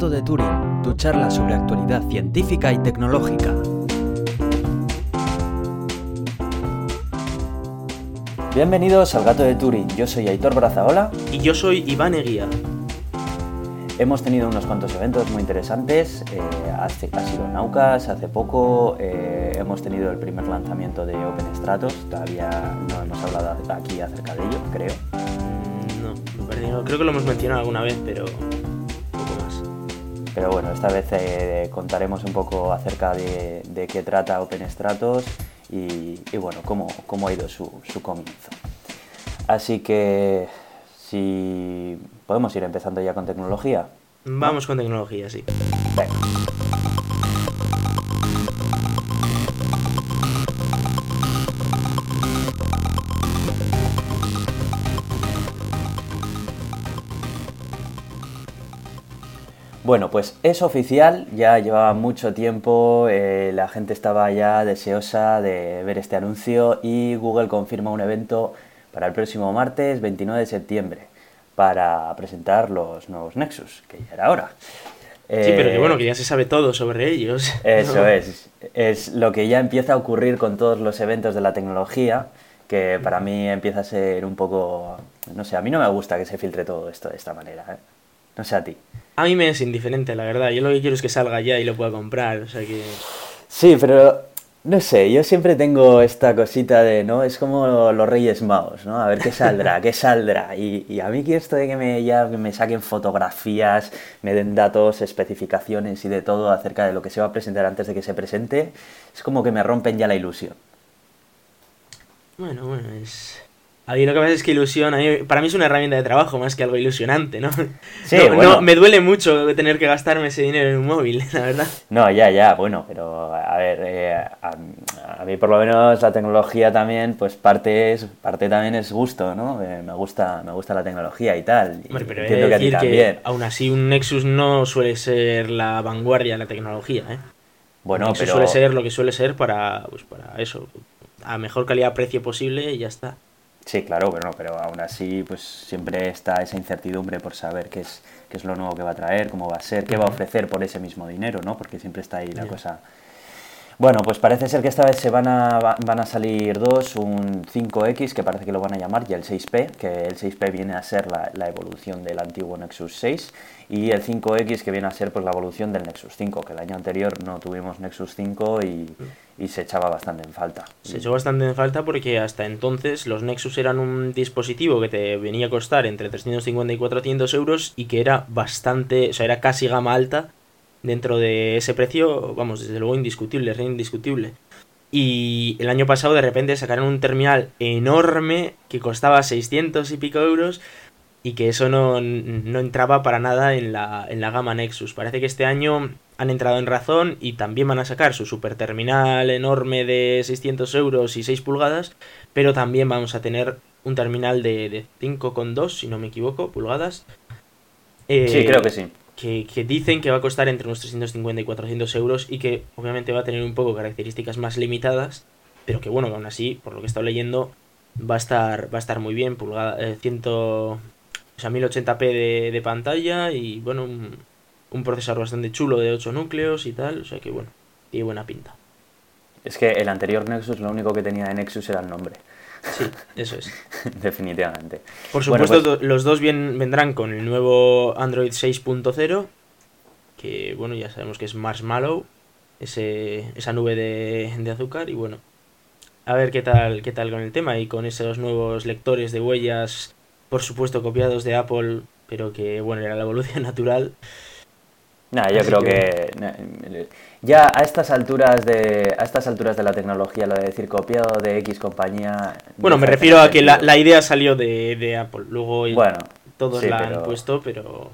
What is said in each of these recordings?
Gato de Turing, tu charla sobre actualidad científica y tecnológica. Bienvenidos al Gato de Turing, yo soy Aitor Brazaola. Y yo soy Iván Eguía. Hemos tenido unos cuantos eventos muy interesantes, eh, ha sido Naucas hace poco, eh, hemos tenido el primer lanzamiento de OpenStratos, todavía no hemos hablado aquí acerca de ello, creo. Mm, no, creo que lo hemos mencionado alguna vez, pero. Pero bueno, esta vez eh, contaremos un poco acerca de, qué trata OpenStratos y, y bueno, cómo, cómo, ha ido su, su comienzo. Así que si podemos ir empezando ya con tecnología. Vamos con tecnología, sí. Bueno, pues es oficial, ya llevaba mucho tiempo, eh, la gente estaba ya deseosa de ver este anuncio y Google confirma un evento para el próximo martes 29 de septiembre para presentar los nuevos Nexus, que ya era hora. Sí, pero que bueno, que ya se sabe todo sobre ellos. Eso es, es lo que ya empieza a ocurrir con todos los eventos de la tecnología, que para mí empieza a ser un poco, no sé, a mí no me gusta que se filtre todo esto de esta manera, ¿eh? No sé a ti. A mí me es indiferente, la verdad, yo lo que quiero es que salga ya y lo pueda comprar, o sea que... Sí, pero no sé, yo siempre tengo esta cosita de, ¿no? Es como los Reyes Magos, ¿no? A ver qué saldrá, qué saldrá. Y, a mí que esto de que me, ya, me saquen fotografías, me den datos, especificaciones y de todo acerca de lo que se va a presentar antes de que se presente, es como que me rompen ya la ilusión. Bueno, bueno, es... A mí lo que pasa es que ilusión, para mí es una herramienta de trabajo más que algo ilusionante, ¿no? Sí, bueno. me duele mucho tener que gastarme ese dinero en un móvil, la verdad. No, ya, ya, bueno, pero a ver, eh, a, mí por lo menos la tecnología también, pues parte es parte también es gusto, ¿no? Eh, me gusta me gusta la tecnología y tal. Hombre, pero entiendo que, a ti también. aún así un Nexus no suele ser la vanguardia de la tecnología, ¿eh? Bueno, Nexus pero... suele ser lo que suele ser para, pues para eso, a mejor calidad-precio posible y ya está. Sí, claro, pero no, pero aún así pues siempre está esa incertidumbre por saber qué es, qué es lo nuevo que va a traer, cómo va a ser, qué va a ofrecer por ese mismo dinero, ¿no? Porque siempre está ahí la cosa. Bueno, pues parece ser que esta vez se van a, van a salir dos, un 5X, que parece que lo van a llamar, y el 6P, que el 6P viene a ser la, la evolución del antiguo Nexus 6, y el 5X, que viene a ser pues la evolución del Nexus 5, que el año anterior no tuvimos Nexus 5 y y se echaba bastante en falta. Se echó bastante en falta porque hasta entonces los Nexus eran un dispositivo que te venía a costar entre 350 y 400 euros y que era bastante, o sea, era casi gama alta dentro de ese precio, vamos, desde luego indiscutible, es indiscutible. Y el año pasado de repente sacaron un terminal enorme que costaba 600 y pico euros y que eso no, entraba para nada en la, en la gama Nexus. Parece que este año han entrado en razón y también van a sacar su super terminal enorme de 600 euros y 6 pulgadas, pero también vamos a tener un terminal de, de 5,2, si no me equivoco, pulgadas. sí, creo que sí. Que, que, dicen que va a costar entre unos 350 y 400 euros y que obviamente va a tener un poco características más limitadas, pero que bueno, aún así, por lo que he estado leyendo, va a estar, va a estar muy bien, pulgada, eh, 100, o sea, 1080p de, pantalla y bueno, un, procesador bastante chulo de 8 núcleos y tal, o sea que bueno, tiene buena pinta. Es que el anterior Nexus lo único que tenía de Nexus era el nombre. Sí, eso es. Definitivamente. Por supuesto, pues los dos bien, vendrán con el nuevo Android 6.0, que bueno, ya sabemos que es Marshmallow, ese, esa nube de, de, azúcar, y bueno, a ver qué tal, qué tal con el tema y con esos nuevos lectores de huellas por supuesto copiados de Apple, pero que bueno, era la evolución natural. Nada, yo creo que... ya a estas alturas de a estas alturas de la tecnología lo de decir copiado de X compañía bueno me refiero a que la, idea salió de, Apple luego bueno, todos la han puesto pero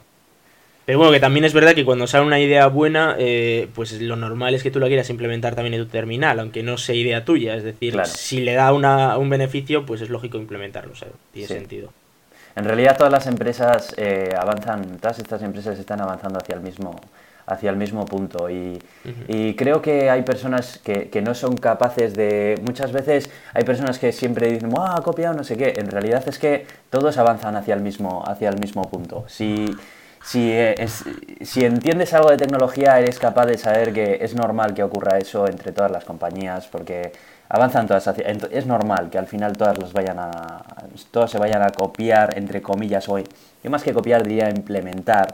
pero bueno que también es verdad que cuando sale una idea buena eh, pues lo normal es que tú la quieras implementar también en tu terminal aunque no sea idea tuya es decir si le da una, un beneficio pues es lógico implementarlo o sea, tiene sentido en realidad todas las empresas eh, avanzan, todas estas empresas están avanzando hacia el mismo, hacia el mismo punto y, creo que hay personas que, que, no son capaces de... Muchas veces hay personas que siempre dicen, ¡ah, ha copiado no sé qué! En realidad es que todos avanzan hacia el mismo, hacia el mismo punto. Si, si, es, si entiendes algo de tecnología, eres capaz de saber que es normal que ocurra eso entre todas las compañías, porque avanzan todas hacia, es normal que al final todas los vayan a todos se vayan a copiar entre comillas hoy. Yo más que copiar diría implementar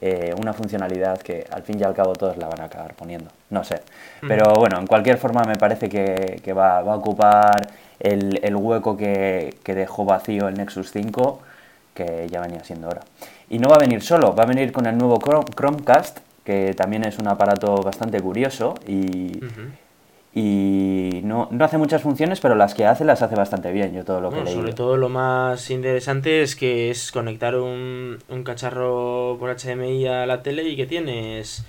eh, una funcionalidad que al fin y al cabo todos la van a acabar poniendo. No sé. Pero bueno en cualquier forma me parece que, que va, va, a ocupar el, el hueco que, que, dejó vacío el Nexus 5 que ya venía siendo hora y no va a venir solo va a venir con el nuevo Chromecast que también es un aparato bastante curioso y uh -huh y no, no, hace muchas funciones, pero las que hace las hace bastante bien, yo todo lo que Sobre todo lo más interesante es que es conectar un, un, cacharro por HDMI a la tele y que tienes,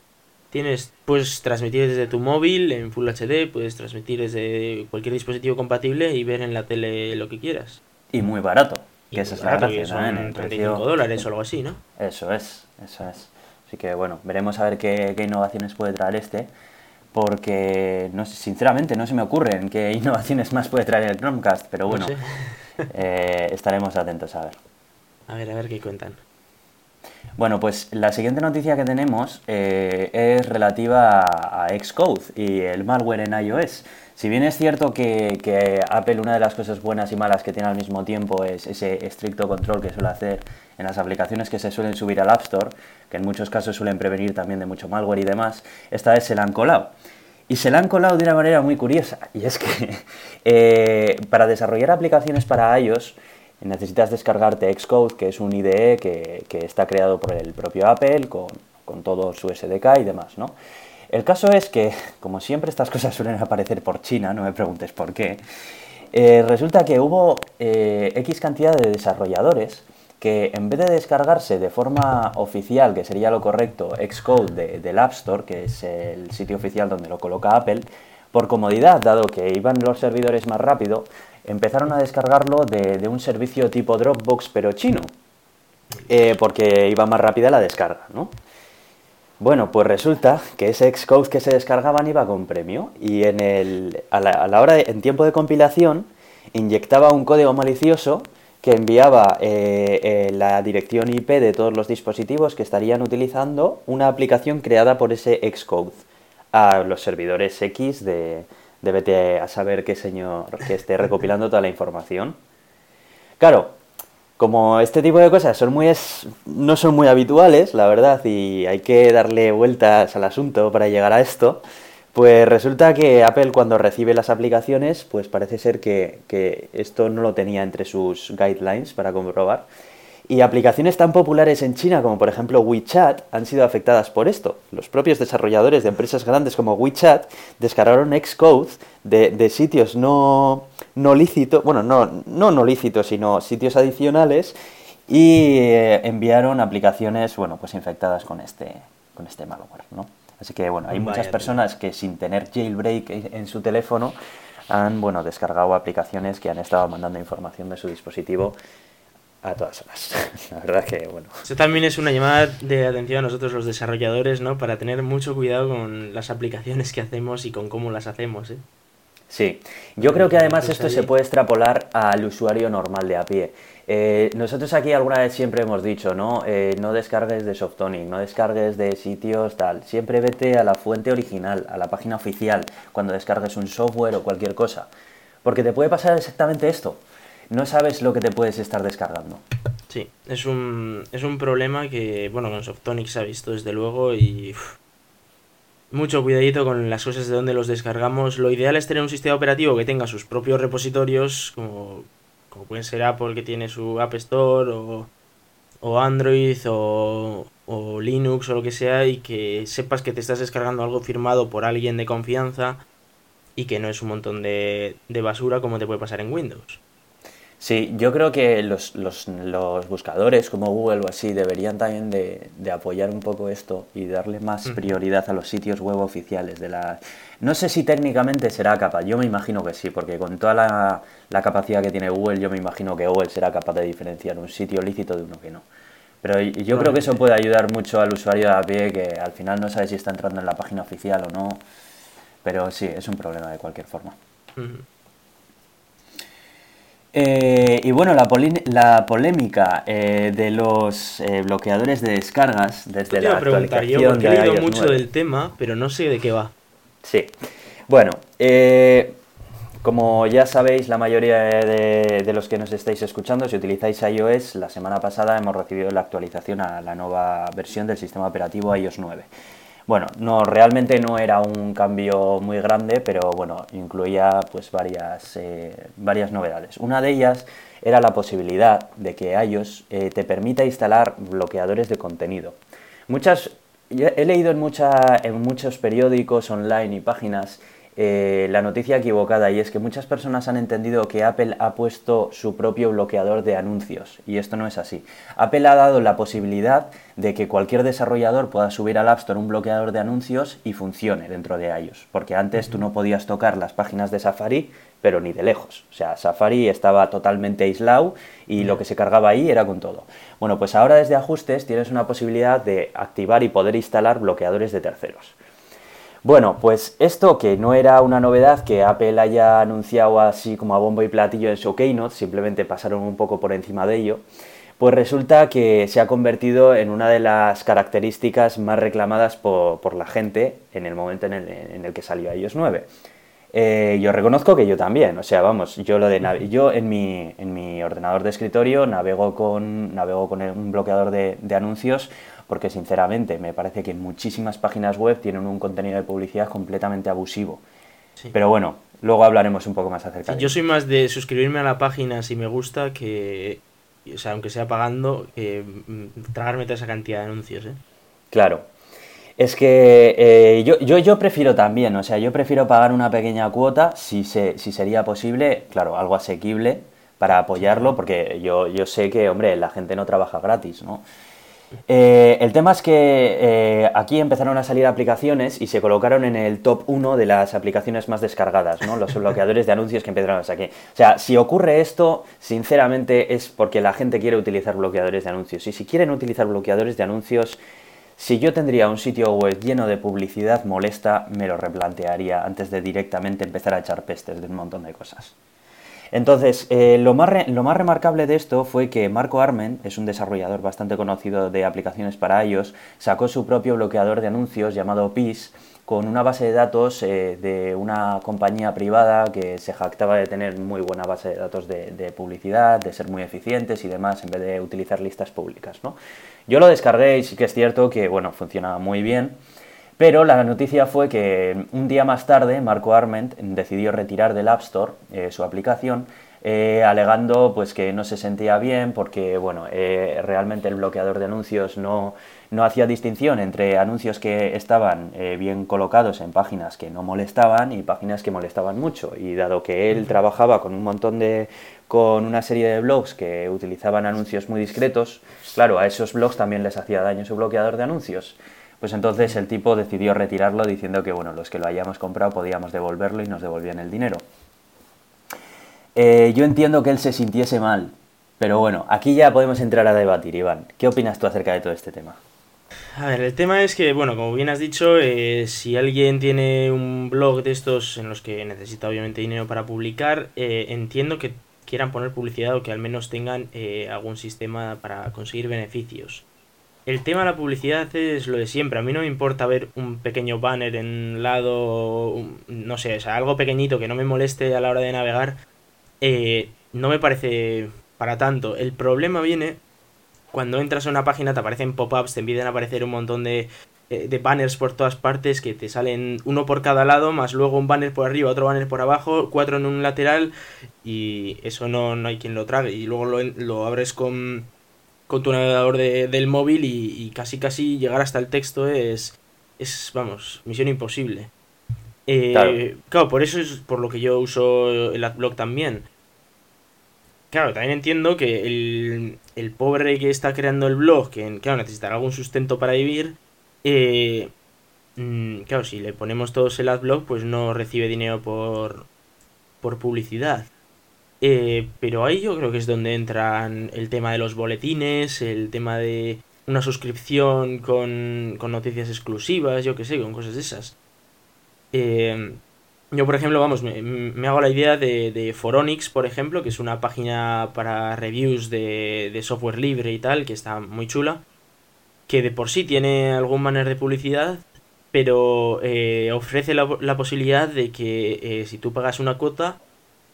tienes, puedes transmitir desde tu móvil en Full HD, puedes transmitir desde cualquier dispositivo compatible y ver en la tele lo que quieras. Y muy barato, Y que esa es la gracia, que son ¿no? En el 35 precio- dólares o algo así, ¿no? Eso es, eso es. Así que bueno, veremos a ver qué, qué innovaciones puede traer este, porque no sé, sinceramente no se me ocurren qué innovaciones más puede traer el Chromecast, pero bueno, No sé. eh, estaremos atentos a ver. A ver, a ver qué cuentan. Bueno, pues la siguiente noticia que tenemos eh, es relativa a, Xcode y el malware en iOS. Si bien es cierto que, que Apple una de las cosas buenas y malas que tiene al mismo tiempo es ese estricto control que suele hacer en las aplicaciones que se suelen subir al App Store, que en muchos casos suelen prevenir también de mucho malware y demás, esta vez se la han colado. Y se la han colado de una manera muy curiosa, y es que eh, para desarrollar aplicaciones para iOS necesitas descargarte Xcode, que es un IDE que, que está creado por el propio Apple, con, con, todo su SDK y demás, ¿no? El caso es que, como siempre, estas cosas suelen aparecer por China, no me preguntes por qué, eh, resulta que hubo eh, X cantidad de desarrolladores que en vez de descargarse de forma oficial, que sería lo correcto, Xcode de, del App Store, que es el sitio oficial donde lo coloca Apple, por comodidad, dado que iban los servidores más rápido, empezaron a descargarlo de, de un servicio tipo Dropbox, pero chino, eh, porque iba más rápida la descarga, ¿no? Bueno, pues resulta que ese Xcode que se descargaban iba con premio y en el, a, la, a la hora en tiempo de compilación inyectaba un código malicioso que enviaba eh, eh, la dirección IP de todos los dispositivos que estarían utilizando una aplicación creada por ese Xcode a los servidores X de, de vete a saber qué señor que esté recopilando toda la información. Claro, como este tipo de cosas son muy es, no son muy habituales, la verdad, y hay que darle vueltas al asunto para llegar a esto, pues resulta que Apple cuando recibe las aplicaciones, pues parece ser que, que esto no lo tenía entre sus guidelines para comprobar. Y aplicaciones tan populares en China como por ejemplo WeChat han sido afectadas por esto. Los propios desarrolladores de empresas grandes como WeChat descargaron Xcode de, de sitios no, no lícitos, bueno, no, no no lícitos, sino sitios adicionales y eh, enviaron aplicaciones, bueno, pues infectadas con este, con este malware, ¿no? Así que, bueno, hay Vaya muchas tío. personas que sin tener jailbreak en su teléfono han, bueno, descargado aplicaciones que han estado mandando información de su dispositivo a todas horas. La verdad que, bueno, Eso también es una llamada de atención a nosotros los desarrolladores, ¿no? Para tener mucho cuidado con las aplicaciones que hacemos y con cómo las hacemos, ¿eh? Sí, yo creo que además Pues esto se puede extrapolar al usuario normal de a pie. Eh, nosotros aquí alguna vez siempre hemos dicho, ¿no? Eh, no descargues de Softonic, no descargues de sitios tal. Siempre vete a la fuente original, a la página oficial, cuando descargues un software o cualquier cosa. Porque te puede pasar exactamente esto. No sabes lo que te puedes estar descargando. Sí, es un, es un problema que, bueno, con Softonic se ha visto desde luego y... mucho cuidadito con las cosas de donde los descargamos. Lo ideal es tener un sistema operativo que tenga sus propios repositorios, como, como puede ser Apple que tiene su App Store o, o Android o, o Linux o lo que sea y que sepas que te estás descargando algo firmado por alguien de confianza y que no es un montón de, de basura como te puede pasar en Windows. Sí, yo creo que los, los, los buscadores como Google o así deberían también de, de apoyar un poco esto y darle más prioridad a los sitios web oficiales de la... No sé si técnicamente será capaz, yo me imagino que sí, porque con toda la, la capacidad que tiene Google, yo me imagino que Google será capaz de diferenciar un sitio lícito de uno que no. Pero yo creo que eso puede ayudar mucho al usuario de a pie que al final no sabe si está entrando en la página oficial o no. Pero sí, es un problema de cualquier forma. Eh, y bueno, la, la polémica eh, de los eh, bloqueadores de descargas desde la actualización yo, he leído mucho del tema, pero no sé de qué va. Sí. Bueno, como ya sabéis, la mayoría de, de, los que nos estáis escuchando, si utilizáis iOS, la semana pasada hemos recibido la actualización a la nueva versión del sistema operativo iOS 9. Bueno, no, realmente no era un cambio muy grande, pero bueno, incluía pues varias, eh, varias novedades. Una de ellas era la posibilidad de que iOS eh, te permita instalar bloqueadores de contenido. Muchas, he leído en, en muchos periódicos online y páginas eh, la noticia equivocada y es que muchas personas han entendido que Apple ha puesto su propio bloqueador de anuncios y esto no es así. Apple ha dado la posibilidad de que cualquier desarrollador pueda subir al App Store un bloqueador de anuncios y funcione dentro de ellos, porque antes tú no podías tocar las páginas de Safari, pero ni de lejos. O sea, Safari estaba totalmente aislado y lo que se cargaba ahí era con todo. Bueno, pues ahora desde ajustes tienes una posibilidad de activar y poder instalar bloqueadores de terceros. Bueno, pues esto que no era una novedad que Apple haya anunciado así como a bombo y platillo en su keynote, simplemente pasaron un poco por encima de ello, pues resulta que se ha convertido en una de las características más reclamadas por, la gente en el momento en el, que salió iOS 9. Eh, yo reconozco que yo también, o sea, vamos, yo lo de yo en mi, en mi ordenador de escritorio navego con, navego con un bloqueador de, de anuncios porque sinceramente me parece que muchísimas páginas web tienen un contenido de publicidad completamente abusivo. Pero bueno, luego hablaremos un poco más acerca de Yo soy más de suscribirme a la página si me gusta que, o sea, aunque sea pagando, mm, tragarme toda esa cantidad de anuncios. ¿eh? Claro. Es que eh, yo, yo, yo, prefiero también, o sea, yo prefiero pagar una pequeña cuota, si, se, si sería posible, claro, algo asequible para apoyarlo, porque yo, yo sé que, hombre, la gente no trabaja gratis, ¿no? Eh, el tema es que eh, aquí empezaron a salir aplicaciones y se colocaron en el top 1 de las aplicaciones más descargadas, ¿no? Los bloqueadores de anuncios que empezaron a salir. O sea, si ocurre esto, sinceramente es porque la gente quiere utilizar bloqueadores de anuncios. Y si quieren utilizar bloqueadores de anuncios, si yo tendría un sitio web lleno de publicidad molesta, me lo replantearía antes de directamente empezar a echar pestes de un montón de cosas. Entonces, eh, lo, más lo más remarcable de esto fue que Marco Armen, es un desarrollador bastante conocido de aplicaciones para iOS, sacó su propio bloqueador de anuncios llamado PIS con una base de datos eh, de una compañía privada que se jactaba de tener muy buena base de datos de, publicidad, de ser muy eficientes y demás, en vez de utilizar listas públicas. ¿no? Yo lo descargué y sí que es cierto que bueno, funcionaba muy bien. Pero la noticia fue que un día más tarde Marco Arment decidió retirar del App Store eh, su aplicación, eh, alegando pues que no se sentía bien porque bueno, eh, realmente el bloqueador de anuncios no, no, hacía distinción entre anuncios que estaban bien colocados en páginas que no molestaban y páginas que molestaban mucho. Y dado que él trabajaba con un montón de con una serie de blogs que utilizaban anuncios muy discretos, claro, a esos blogs también les hacía daño su bloqueador de anuncios. Pues entonces el tipo decidió retirarlo diciendo que bueno, los que lo hayamos comprado podíamos devolverlo y nos devolvían el dinero. Eh, yo entiendo que él se sintiese mal, pero bueno, aquí ya podemos entrar a debatir, Iván. ¿Qué opinas tú acerca de todo este tema? A ver, el tema es que, bueno, como bien has dicho, eh, si alguien tiene un blog de estos en los que necesita obviamente dinero para publicar, eh, entiendo que quieran poner publicidad o que al menos tengan algún sistema para conseguir beneficios. El tema de la publicidad es lo de siempre. A mí no me importa ver un pequeño banner en un lado, no sé, o sea, algo pequeñito que no me moleste a la hora de navegar. Eh, no me parece para tanto. El problema viene cuando entras a una página, te aparecen pop-ups, te empiezan a aparecer un montón de, eh, de banners por todas partes que te salen uno por cada lado, más luego un banner por arriba, otro banner por abajo, cuatro en un lateral y eso no, no hay quien lo trague. Y luego lo, lo abres con con tu navegador del móvil y, casi casi llegar hasta el texto es, es vamos, misión imposible. Eh, claro. por eso es por lo que yo uso el AdBlock también. Claro, también entiendo que el, el pobre que está creando el blog, que claro, necesitará algún sustento para vivir, eh, mm, claro, si le ponemos todos el AdBlock, pues no recibe dinero por, por publicidad. Eh, pero ahí yo creo que es donde entran el tema de los boletines, el tema de una suscripción con, con noticias exclusivas, yo que sé, con cosas de esas. Eh, yo, por ejemplo, vamos, me, hago la idea de, de, Foronix, por ejemplo, que es una página para reviews de, de, software libre y tal, que está muy chula, que de por sí tiene algún banner de publicidad, pero eh, ofrece la, la, posibilidad de que eh, si tú pagas una cuota,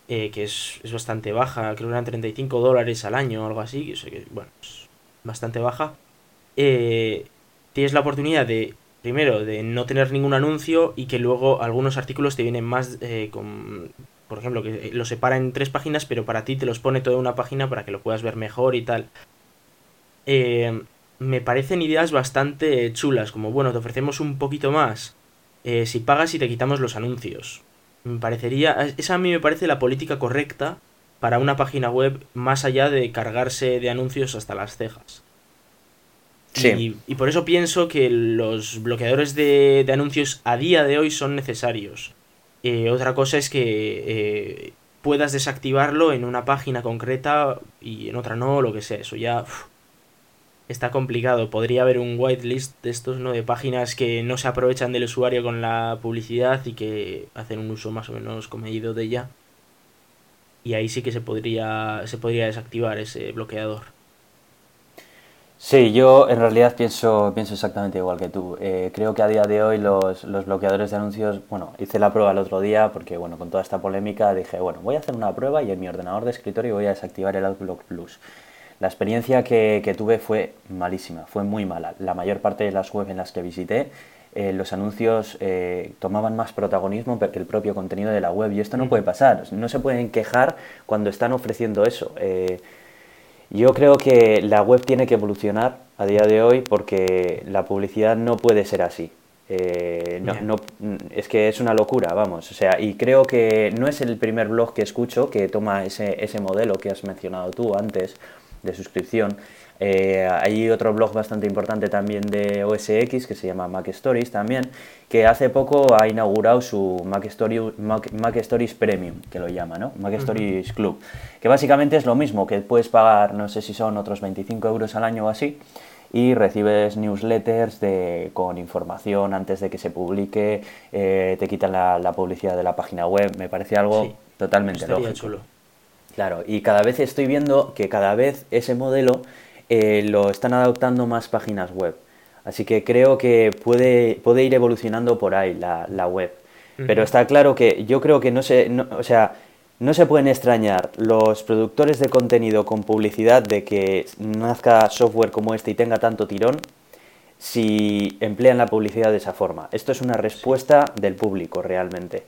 eh, que es, es, bastante baja, creo que eran 35 dólares al año o algo así, que, bueno, es bastante baja, tienes la oportunidad de primero, de no tener ningún anuncio y que luego algunos artículos te vienen más eh, por ejemplo, que lo separa en tres páginas, pero para ti te los pone toda una página para que lo puedas ver mejor y tal. Eh, me parecen ideas bastante chulas, como bueno, te ofrecemos un poquito más eh, si pagas y te quitamos los anuncios. Me parecería, esa a mí me parece la política correcta para una página web más allá de cargarse de anuncios hasta las cejas. Y, por eso pienso que los bloqueadores de, anuncios a día de hoy son necesarios. Eh, otra cosa es que eh, puedas desactivarlo en una página concreta y en otra no, lo que sea. Eso ya está complicado. Podría haber un whitelist de estos, ¿no? De páginas que no se aprovechan del usuario con la publicidad y que hacen un uso más o menos comedido de ella. Y ahí sí que se podría, se podría desactivar ese bloqueador. Sí, yo en realidad pienso, pienso exactamente igual que tú. Eh, creo que a día de hoy los, los, bloqueadores de anuncios, bueno, hice la prueba el otro día porque, bueno, con toda esta polémica dije, bueno, voy a hacer una prueba y en mi ordenador de escritorio voy a desactivar el Outlook Plus. La experiencia que, que tuve fue malísima, fue muy mala. La mayor parte de las webs en las que visité, eh, los anuncios eh, tomaban más protagonismo que el propio contenido de la web y esto no puede pasar. No se pueden quejar cuando están ofreciendo eso. Yo creo que la web tiene que evolucionar a día de hoy porque la publicidad no puede ser así. Eh, no, es que es una locura, vamos. O sea, y creo que no es el primer blog que escucho que toma ese, ese modelo que has mencionado tú antes de suscripción. Eh, hay otro blog bastante importante también de OSX que se llama Mac Stories también, que hace poco ha inaugurado su Mac, Stories Premium, que lo llama, ¿no? Mac Stories Club, que básicamente es lo mismo, que puedes pagar, no sé si son otros 25 euros al año o así, y recibes newsletters de, con información antes de que se publique, eh, te quitan la, publicidad de la página web, me parece algo totalmente lógico. Claro, y cada vez estoy viendo que cada vez ese modelo eh, lo están adoptando más páginas web. Así que creo que puede, puede ir evolucionando por ahí la, la web. Pero está claro que yo creo que no se, o sea, no se pueden extrañar los productores de contenido con publicidad de que nazca software como este y tenga tanto tirón si emplean la publicidad de esa forma. Esto es una respuesta del público realmente.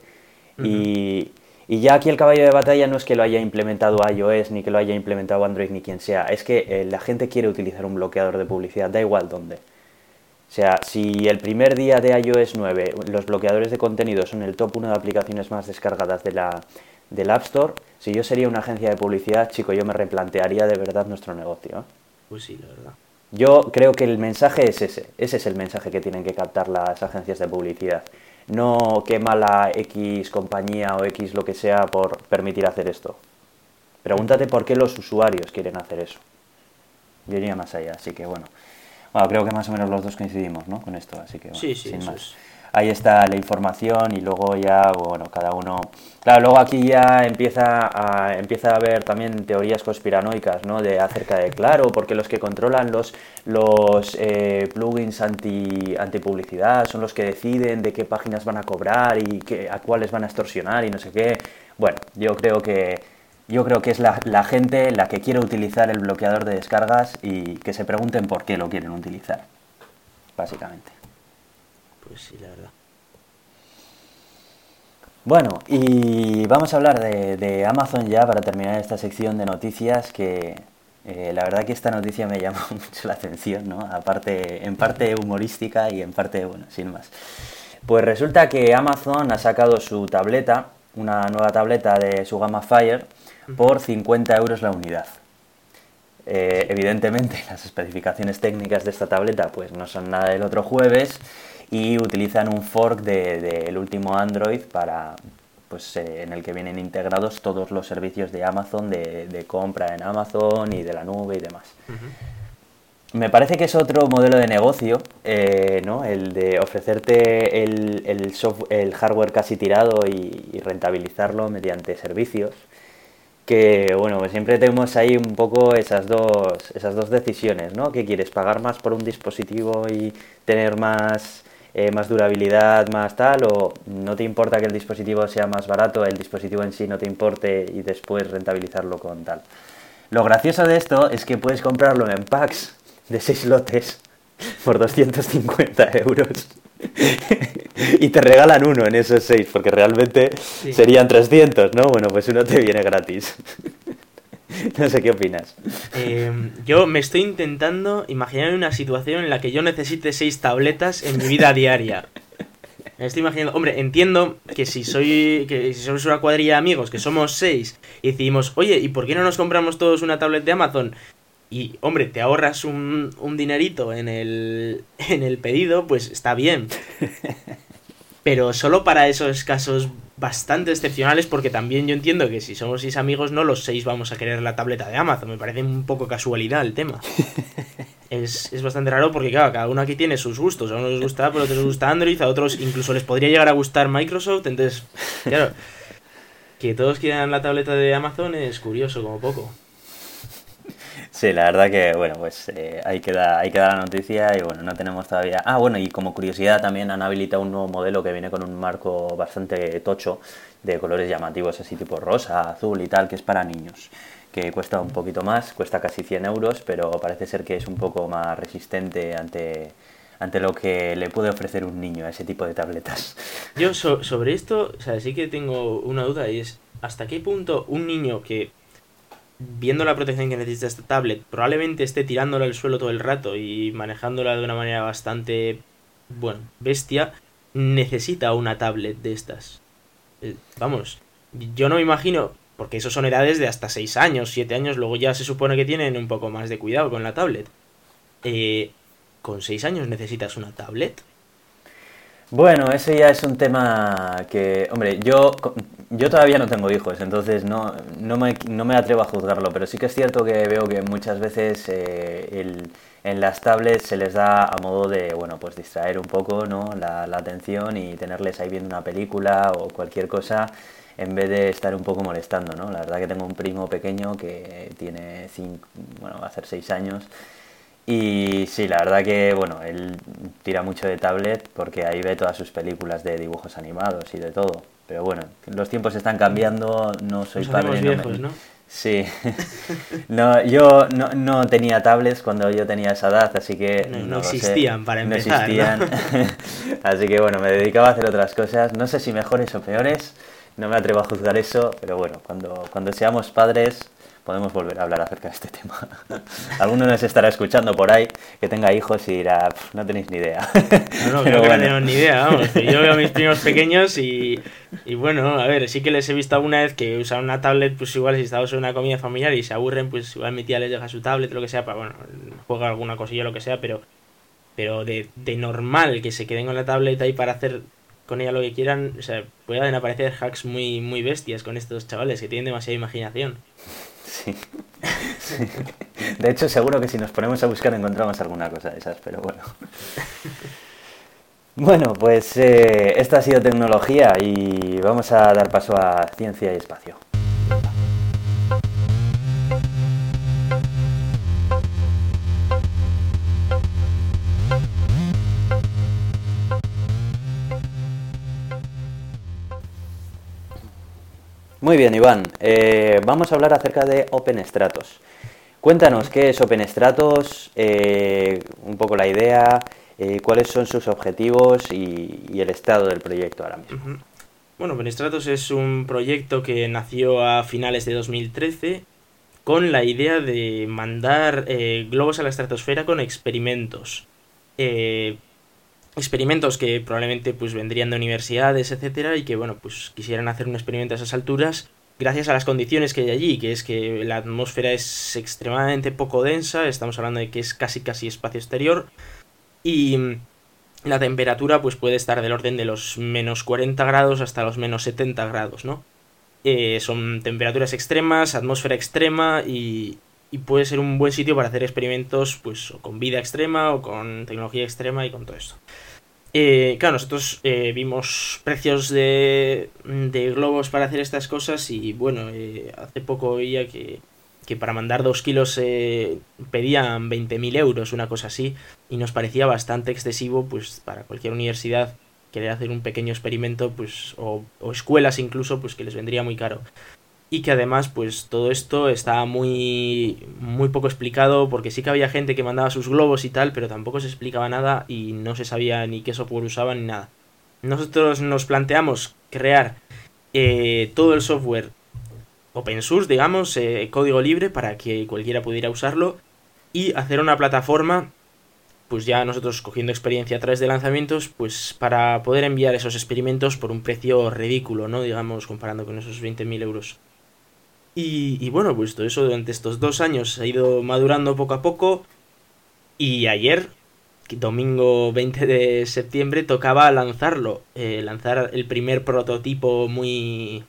Y y ya aquí el caballo de batalla no es que lo haya implementado iOS, ni que lo haya implementado Android, ni quien sea. Es que eh, la gente quiere utilizar un bloqueador de publicidad, da igual dónde. O sea, si el primer día de iOS 9 los bloqueadores de contenido son el top 1 de aplicaciones más descargadas de la, del App Store, si yo sería una agencia de publicidad, chico, yo me replantearía de verdad nuestro negocio. Pues sí, la verdad. Yo creo que el mensaje es ese. Ese es el mensaje que tienen que captar las agencias de publicidad no quema la X compañía o X lo que sea por permitir hacer esto. Pregúntate por qué los usuarios quieren hacer eso. Yo iría más allá, así que bueno. Bueno, creo que más o menos los dos coincidimos, ¿no? Con esto, así que sí, sí, sin más ahí está la información y luego ya, bueno, cada uno... Claro, luego aquí ya empieza a, empieza a haber también teorías conspiranoicas, ¿no? De acerca de, claro, porque los que controlan los, los eh, plugins anti, anti publicidad son los que deciden de qué páginas van a cobrar y que, a cuáles van a extorsionar y no sé qué. Bueno, yo creo que... Yo creo que es la, la gente la que quiere utilizar el bloqueador de descargas y que se pregunten por qué lo quieren utilizar, básicamente. Pues sí, la verdad. Bueno, y vamos a hablar de, Amazon ya para terminar esta sección de noticias que eh, la verdad que esta noticia me llamó mucho la atención, ¿no? Aparte, en parte humorística y en parte, bueno, sin más. Pues resulta que Amazon ha sacado su tableta, una nueva tableta de su gama Fire, por 50 euros la unidad. Eh, evidentemente las especificaciones técnicas de esta tableta pues no son nada del otro jueves y utilizan un fork del de, último Android para pues eh, en el que vienen integrados todos los servicios de Amazon de, compra en Amazon y de la nube y demás. me parece que es otro modelo de negocio, eh, ¿no? El de ofrecerte el, el, el hardware casi tirado y, rentabilizarlo mediante servicios. Que, bueno, pues siempre tenemos ahí un poco esas dos, esas dos decisiones, ¿no? ¿Qué quieres? ¿Pagar más por un dispositivo y tener más, eh, más durabilidad, más tal? ¿O no te importa que el dispositivo sea más barato, el dispositivo en sí no te importe y después rentabilizarlo con tal? Lo gracioso de esto es que puedes comprarlo en packs de 6 lotes por 250 euros. y te regalan uno en esos 6, porque realmente serían 300, ¿no? Bueno, pues uno te viene gratis. no sé qué opinas. Em, yo me estoy intentando imaginar una situación en la que yo necesite 6 tabletas en mi vida diaria. Me estoy imaginando, hombre, entiendo que si soy que si somos una cuadrilla de amigos, que somos seis, y decimos, oye, ¿y por qué no nos compramos todos una tablet de Amazon? y, hombre, te ahorras un, un dinerito en el, en el pedido, pues está bien. Pero solo para esos casos bastante excepcionales, porque también yo entiendo que si somos seis amigos, no los seis vamos a querer la tableta de Amazon. Me parece un poco casualidad el tema. Es, es bastante raro porque, claro, cada uno aquí tiene sus gustos. A unos les gusta Apple, a otros les gusta Android, a otros incluso les podría llegar a gustar Microsoft. Entonces, claro, que todos quieran la tableta de Amazon es curioso como poco. Sí, la verdad que, bueno, pues eh, ahí, queda, ahí queda la noticia y bueno, no tenemos todavía... Ah, bueno, y como curiosidad también han habilitado un nuevo modelo que viene con un marco bastante tocho de colores llamativos así tipo rosa, azul y tal, que es para niños, que cuesta un poquito más, cuesta casi 100 euros, pero parece ser que es un poco más resistente ante, ante lo que le puede ofrecer un niño a ese tipo de tabletas. Yo sobre esto, o sea, sí que tengo una duda y es, ¿hasta qué punto un niño que viendo la protección que necesita esta tablet, probablemente esté tirándola al suelo todo el rato y manejándola de una manera bastante, bueno, bestia, necesita una tablet de estas. Eh, vamos, yo no me imagino, porque eso son edades de hasta 6 años, 7 años, luego ya se supone que tienen un poco más de cuidado con la tablet. Eh, ¿Con 6 años necesitas una tablet? Bueno, ese ya es un tema que, hombre, yo, yo todavía no tengo hijos, entonces no, no, me, no me atrevo a juzgarlo, pero sí que es cierto que veo que muchas veces eh, en las tablets se les da a modo de, bueno, pues distraer un poco ¿no? la, la atención y tenerles ahí viendo una película o cualquier cosa en vez de estar un poco molestando, ¿no? La verdad que tengo un primo pequeño que tiene cinco, bueno, va a ser seis años y sí, la verdad que, bueno, él tira mucho de tablet porque ahí ve todas sus películas de dibujos animados y de todo. Pero bueno, los tiempos están cambiando, no soy padre. Viejos, ¿no? Sí. no, yo no, no, tenía tablets cuando yo tenía esa edad, así que... No, existían para empezar. No existían. así que bueno, me dedicaba a hacer otras cosas. No sé si mejores o peores, no me atrevo a juzgar eso, pero bueno, cuando, cuando seamos padres podemos volver a hablar acerca de este tema. Alguno nos estará escuchando por ahí que tenga hijos y dirá, no tenéis ni idea. No, no, creo que no tenemos ni idea, vamos. Yo veo a mis primos pequeños y, y, bueno, a ver, sí que les he visto alguna vez que usan una tablet, pues igual si estamos en una comida familiar y se aburren, pues igual mi tía les deja su tablet, lo que sea, para, bueno, juega alguna cosilla, lo que sea, pero, pero de, de normal que se queden con la tablet ahí para hacer con ella lo que quieran, o sea, pueden aparecer hacks muy, muy bestias con estos chavales que tienen demasiada imaginación. Sí. De hecho, seguro que si nos ponemos a buscar encontramos alguna cosa de esas, pero bueno. Bueno, pues eh, esta ha sido tecnología y vamos a dar paso a ciencia y espacio. Muy bien, Iván. Eh, vamos a hablar acerca de OpenStratos. Cuéntanos qué es OpenStratos, eh, un poco la idea, eh, cuáles son sus objetivos y, el estado del proyecto ahora mismo. Bueno, OpenStratos es un proyecto que nació a finales de 2013 con la idea de mandar globos a la estratosfera con experimentos experimentos que probablemente pues vendrían de universidades, etcétera, y que bueno, pues quisieran hacer un experimento a esas alturas gracias a las condiciones que hay allí, que es que la atmósfera es extremadamente poco densa, estamos hablando de que es casi casi espacio exterior y la temperatura pues puede estar del orden de los menos 40 grados hasta los menos 70 grados, ¿no? Eh, son temperaturas extremas, atmósfera extrema y, y puede ser un buen sitio para hacer experimentos pues con vida extrema o con tecnología extrema y con todo esto. Eh, claro, nosotros eh, vimos precios de, de, globos para hacer estas cosas y bueno, eh, hace poco veía que, que, para mandar dos kilos pedían 20.000 euros, una cosa así, y nos parecía bastante excesivo pues para cualquier universidad querer hacer un pequeño experimento pues o, o escuelas incluso pues que les vendría muy caro y que además pues todo esto estaba muy muy poco explicado porque sí que había gente que mandaba sus globos y tal pero tampoco se explicaba nada y no se sabía ni qué software usaban ni nada nosotros nos planteamos crear eh, todo el software open source digamos eh, código libre para que cualquiera pudiera usarlo y hacer una plataforma pues ya nosotros cogiendo experiencia a través de lanzamientos, pues para poder enviar esos experimentos por un precio ridículo, ¿no? Digamos, comparando con esos 20.000 euros. Y, bueno, pues todo eso durante estos dos años ha ido madurando poco a poco. Y ayer, domingo 20 de septiembre, tocaba lanzarlo. Eh, lanzar el primer prototipo muy...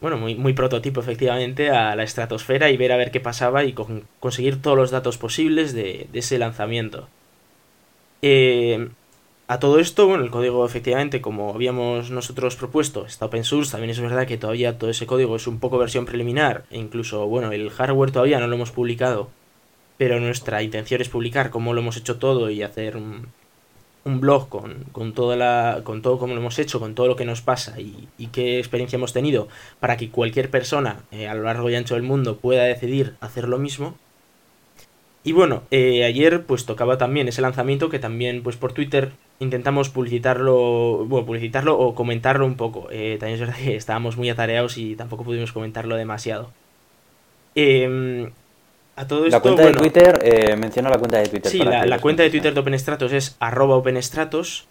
Bueno, muy, prototipo efectivamente a la estratosfera y ver a ver qué pasaba y conseguir todos los datos posibles de, de ese lanzamiento. Eh, a todo esto, bueno, el código efectivamente, como habíamos nosotros propuesto, está open source, también es verdad que todavía todo ese código es un poco versión preliminar, e incluso, bueno, el hardware todavía no lo hemos publicado, pero nuestra intención es publicar cómo lo hemos hecho todo y hacer un, un blog con, con, toda la, con todo como lo hemos hecho, con todo lo que nos pasa y, y qué experiencia hemos tenido, para que cualquier persona eh, a lo largo y ancho del mundo pueda decidir hacer lo mismo. Y bueno, eh, ayer pues tocaba también ese lanzamiento que también pues por Twitter intentamos publicitarlo, bueno, publicitarlo o comentarlo un poco. Eh, también es verdad que estábamos muy atareados y tampoco pudimos comentarlo demasiado. Eh, a todo esto, la cuenta de Twitter, eh, menciona la cuenta de Twitter. Sí, la, la cuenta de Twitter de OpenStratos es arroba OpenStratos.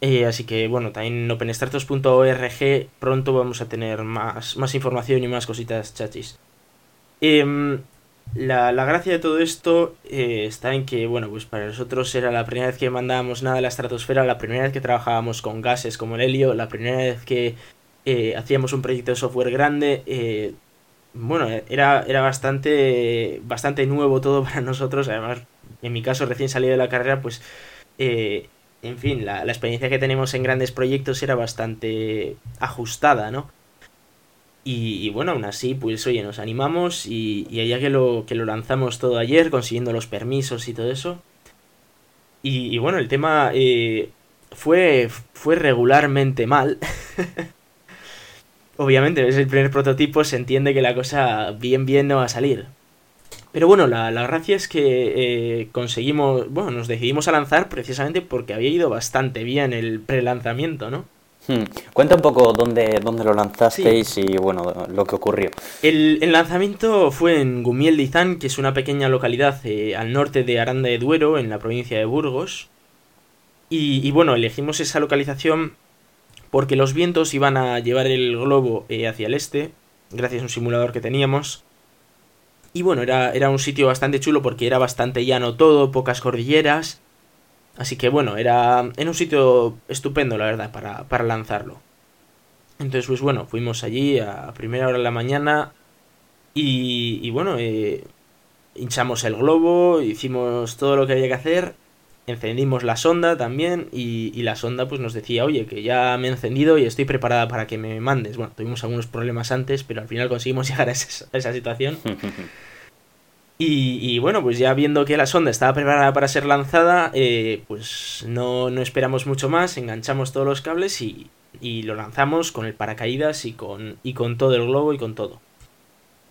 Eh, así que bueno, también en openstratos.org pronto vamos a tener más, más información y más cositas chachis. Eh, la, la, gracia de todo esto eh, está en que, bueno, pues para nosotros era la primera vez que mandábamos nada a la estratosfera, la primera vez que trabajábamos con gases como el helio, la primera vez que eh, hacíamos un proyecto de software grande. Eh, bueno, era, era bastante, bastante nuevo todo para nosotros. Además, en mi caso, recién salido de la carrera, pues, en fin, la, la experiencia que tenemos en grandes proyectos era bastante ajustada, ¿no? Y, bueno, aún así, pues oye, nos animamos y, y allá que lo, que lo lanzamos todo ayer, consiguiendo los permisos y todo eso. Y, bueno, el tema eh, fue, fue regularmente mal. Obviamente, es el primer prototipo, se entiende que la cosa bien bien no va a salir. Pero bueno, la, la gracia es que eh, conseguimos, bueno, nos decidimos a lanzar precisamente porque había ido bastante bien el pre-lanzamiento, ¿no? Hmm. Cuenta un poco dónde, dónde lo lanzasteis sí. y bueno, lo que ocurrió. El, el, lanzamiento fue en Gumiel de Izán, que es una pequeña localidad eh, al norte de Aranda de Duero, en la provincia de Burgos. Y, y, bueno, elegimos esa localización porque los vientos iban a llevar el globo eh, hacia el este, gracias a un simulador que teníamos. Y bueno, era, era un sitio bastante chulo porque era bastante llano todo, pocas cordilleras Así que bueno, era en un sitio estupendo, la verdad, para, para lanzarlo. Entonces, pues bueno, fuimos allí a primera hora de la mañana y, bueno, eh, hinchamos el globo, hicimos todo lo que había que hacer, encendimos la sonda también y, la sonda pues nos decía, oye, que ya me he encendido y estoy preparada para que me mandes. Bueno, tuvimos algunos problemas antes, pero al final conseguimos llegar a esa situación. Y, bueno, pues ya viendo que la sonda estaba preparada para ser lanzada, eh, pues no, no, esperamos mucho más, enganchamos todos los cables y, y, lo lanzamos con el paracaídas y con, y con todo el globo y con todo.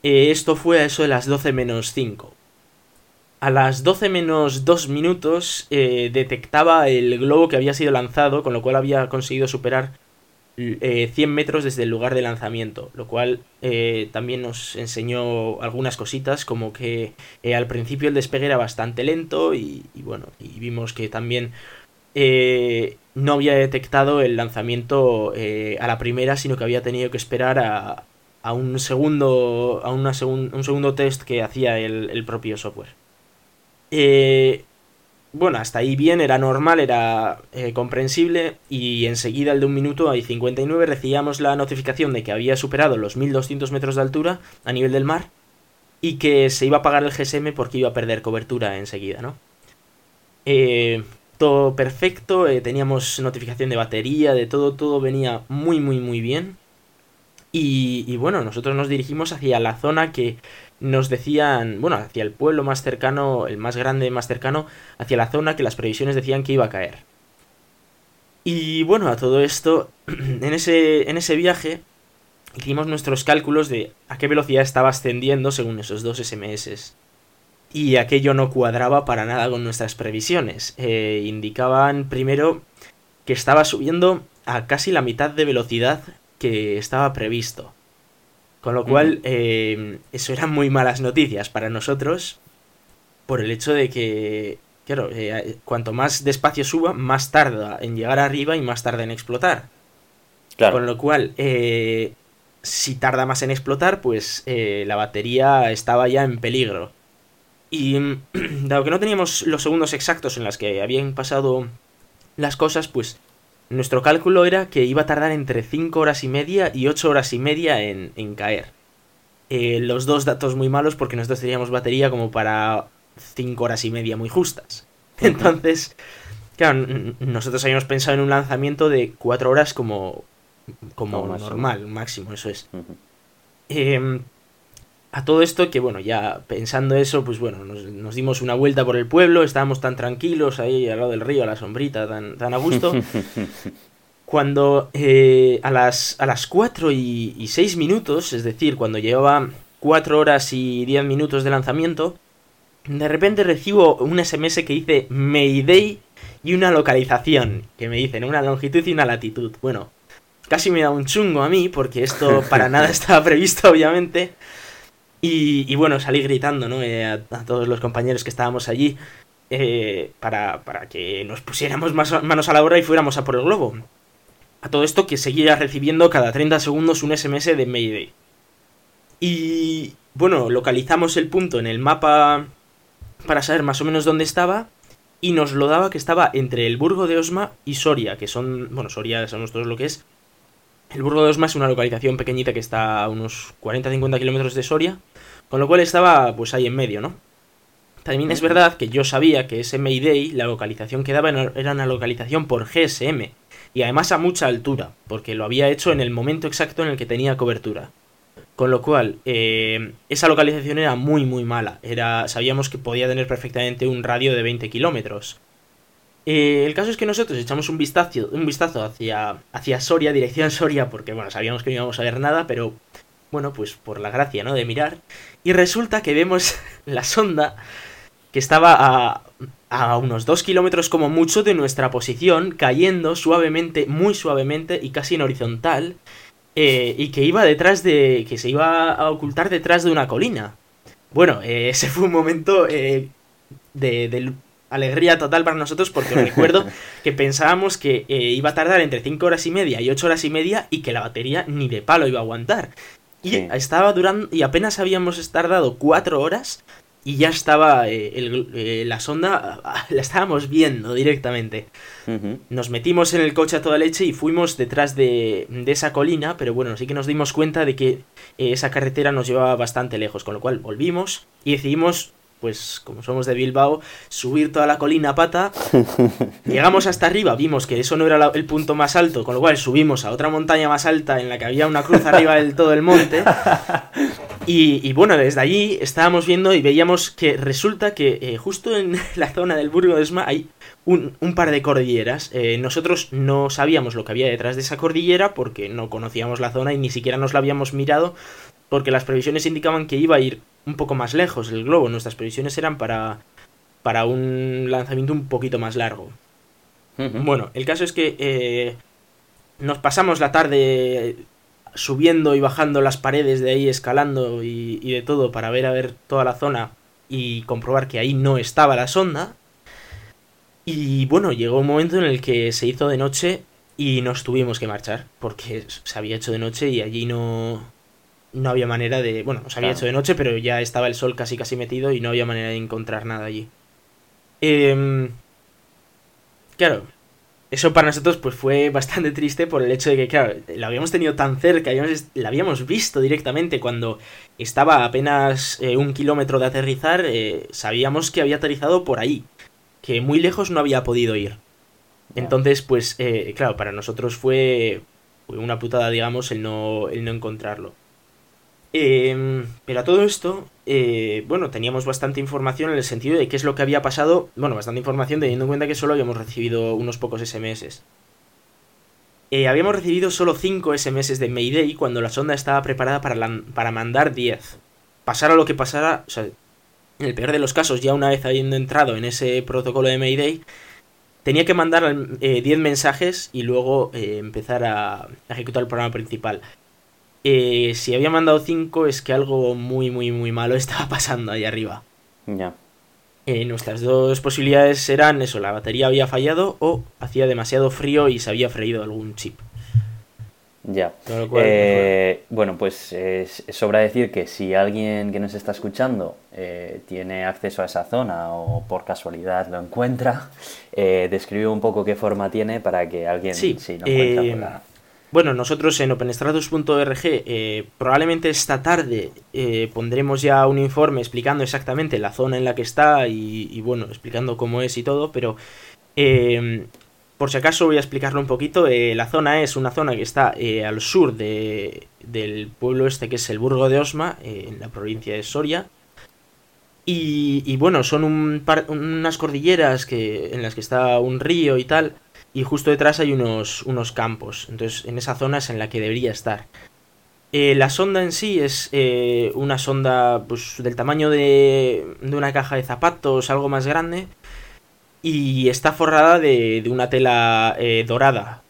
Eh, esto fue a eso de las 12 menos 5. A las 12 menos 2 minutos eh, detectaba el globo que había sido lanzado, con lo cual había conseguido superar eh, 100 metros desde el lugar de lanzamiento, lo cual eh, también nos enseñó algunas cositas, como que eh, al principio el despegue era bastante lento y, bueno, y vimos que también eh, no había detectado el lanzamiento a la primera, sino que había tenido que esperar a, a un segundo a una segun, un segundo test que hacía el, el propio software. Eh, bueno, hasta ahí bien, era normal, era eh, comprensible y enseguida al de un minuto y 59 recibíamos la notificación de que había superado los 1200 metros de altura a nivel del mar y que se iba a apagar el GSM porque iba a perder cobertura enseguida, ¿no? Eh, todo perfecto, eh, teníamos notificación de batería, de todo, todo venía muy, muy, muy bien. Y, y, bueno, nosotros nos dirigimos hacia la zona que nos decían, bueno, hacia el pueblo más cercano, el más grande, más cercano, hacia la zona que las previsiones decían que iba a caer. Y bueno, a todo esto, en ese, en ese viaje hicimos nuestros cálculos de a qué velocidad estaba ascendiendo según esos dos SMS. Y aquello no cuadraba para nada con nuestras previsiones. Eh, indicaban primero que estaba subiendo a casi la mitad de velocidad que estaba previsto. Con lo cual, eh, eso eran muy malas noticias para nosotros por el hecho de que, claro, eh, cuanto más despacio suba, más tarda en llegar arriba y más tarda en explotar. Con lo cual, eh, si tarda más en explotar, pues la batería estaba ya en peligro. Y dado que no teníamos los segundos exactos en los que habían pasado las cosas, pues nuestro cálculo era que iba a tardar entre 5 horas y media y 8 horas y media en, caer. Eh, los dos datos muy malos porque nosotros teníamos batería como para 5 horas y media muy justas. Entonces, claro, nosotros habíamos pensado en un lanzamiento de 4 horas como, como, normal, máximo, eso es. A todo esto que, bueno, ya pensando eso, pues bueno, nos, dimos una vuelta por el pueblo, estábamos tan tranquilos ahí al lado del río, a la sombrita, tan, tan a gusto. cuando eh, a, las, a las 4 y, y 6 minutos, es decir, cuando llevaba 4 horas y 10 minutos de lanzamiento, de repente recibo un SMS que dice Mayday y una localización, que me dicen una longitud y una latitud. Bueno, casi me da un chungo a mí, porque esto para nada estaba previsto, obviamente. Y, bueno, salí gritando, ¿no? Eh, a, todos los compañeros que estábamos allí eh, para, para, que nos pusiéramos más, manos a la obra y fuéramos a por el globo. A todo esto que seguía recibiendo cada 30 segundos un SMS de Mayday. Y bueno, localizamos el punto en el mapa para saber más o menos dónde estaba y nos lo daba que estaba entre el Burgo de Osma y Soria, que son, bueno, Soria sabemos todos lo que es, el Burgo de Osma es una localización pequeñita que está a unos 40-50 kilómetros de Soria, con lo cual estaba pues ahí en medio, ¿no? También es verdad que yo sabía que ese Mayday, la localización que daba era una localización por GSM, y además a mucha altura, porque lo había hecho en el momento exacto en el que tenía cobertura. Con lo cual, eh, esa localización era muy muy mala. Era, sabíamos que podía tener perfectamente un radio de 20 kilómetros. Eh, el caso es que nosotros echamos un vistazo, un vistazo hacia, hacia Soria, dirección Soria, porque bueno, sabíamos que no íbamos a ver nada, pero bueno, pues por la gracia, ¿no? De mirar. Y resulta que vemos la sonda que estaba a, a unos 2 kilómetros como mucho de nuestra posición, cayendo suavemente, muy suavemente y casi en horizontal, eh, y que iba detrás de... que se iba a ocultar detrás de una colina. Bueno, eh, ese fue un momento de, de, alegría total para nosotros porque recuerdo que pensábamos que eh, iba a tardar entre 5 horas y media y 8 horas y media y que la batería ni de palo iba a aguantar. Y estaba durando y apenas habíamos tardado 4 horas y ya estaba eh, eh, la sonda, la estábamos viendo directamente. Nos metimos en el coche a toda leche y fuimos detrás de, de, esa colina, pero bueno, sí que nos dimos cuenta de que esa carretera nos llevaba bastante lejos, con lo cual volvimos y decidimos pues como somos de Bilbao, subir toda la colina a pata. Llegamos hasta arriba, vimos que eso no era el punto más alto, con lo cual subimos a otra montaña más alta en la que había una cruz arriba del todo el monte. Y, bueno, desde allí estábamos viendo y veíamos que resulta que eh, justo en la zona del Burgo de Esma hay un, par de cordilleras. Eh, nosotros no sabíamos lo que había detrás de esa cordillera porque no conocíamos la zona y ni siquiera nos la habíamos mirado porque las previsiones indicaban que iba a ir un poco más lejos el globo. Nuestras previsiones eran para, para un lanzamiento un poquito más largo. Bueno, el caso es que eh, nos pasamos la tarde subiendo y bajando las paredes de ahí, escalando y, y, de todo para ver a ver toda la zona y comprobar que ahí no estaba la sonda. Y bueno, llegó un momento en el que se hizo de noche y nos tuvimos que marchar porque se había hecho de noche y allí no, no había manera de. Bueno, se había hecho de noche, pero ya estaba el sol casi casi metido y no había manera de encontrar nada allí. Em, claro, eso para nosotros pues fue bastante triste por el hecho de que, claro, la habíamos tenido tan cerca, la habíamos visto directamente cuando estaba apenas eh, un kilómetro de aterrizar, eh, sabíamos que había aterrizado por ahí, que muy lejos no había podido ir. Entonces, pues, eh, claro, para nosotros fue, una putada, digamos, el no, el no encontrarlo. Em, pero a todo esto, eh, bueno, teníamos bastante información en el sentido de qué es lo que había pasado. Bueno, bastante información teniendo en cuenta que solo habíamos recibido unos pocos SMS. Eh, habíamos recibido solo 5 SMS de Mayday cuando la sonda estaba preparada para, para mandar 10. Pasara lo que pasara, o sea, en el peor de los casos, ya una vez habiendo entrado en ese protocolo de Mayday, tenía que mandar 10 eh, mensajes y luego empezar a ejecutar el programa principal. Eh, si había mandado 5 es que algo muy, muy, muy malo estaba pasando ahí arriba. Ya. Eh, nuestras dos posibilidades eran eso, la batería había fallado o hacía demasiado frío y se había freído algún chip. Ya. Eh, bueno, pues sobra decir que si alguien que nos está escuchando tiene acceso a esa zona o por casualidad lo encuentra, describe un poco qué forma tiene para que alguien sí, si no encuentra bueno, nosotros en openstratus.org eh, probablemente esta tarde eh, pondremos ya un informe explicando exactamente la zona en la que está y, bueno, explicando cómo es y todo, pero eh, por si acaso voy a explicarlo un poquito. la zona es una zona que está al sur de, del pueblo este que es el Burgo de Osma, en la provincia de Soria. Y, y bueno, son un unas cordilleras que, en las que está un río y tal y justo detrás hay unos, unos campos. Entonces, en esa zona es en la que debería estar. Eh, la sonda en sí es eh, una sonda pues, del tamaño de, de, una caja de zapatos, algo más grande, y está forrada de, de una tela eh, dorada,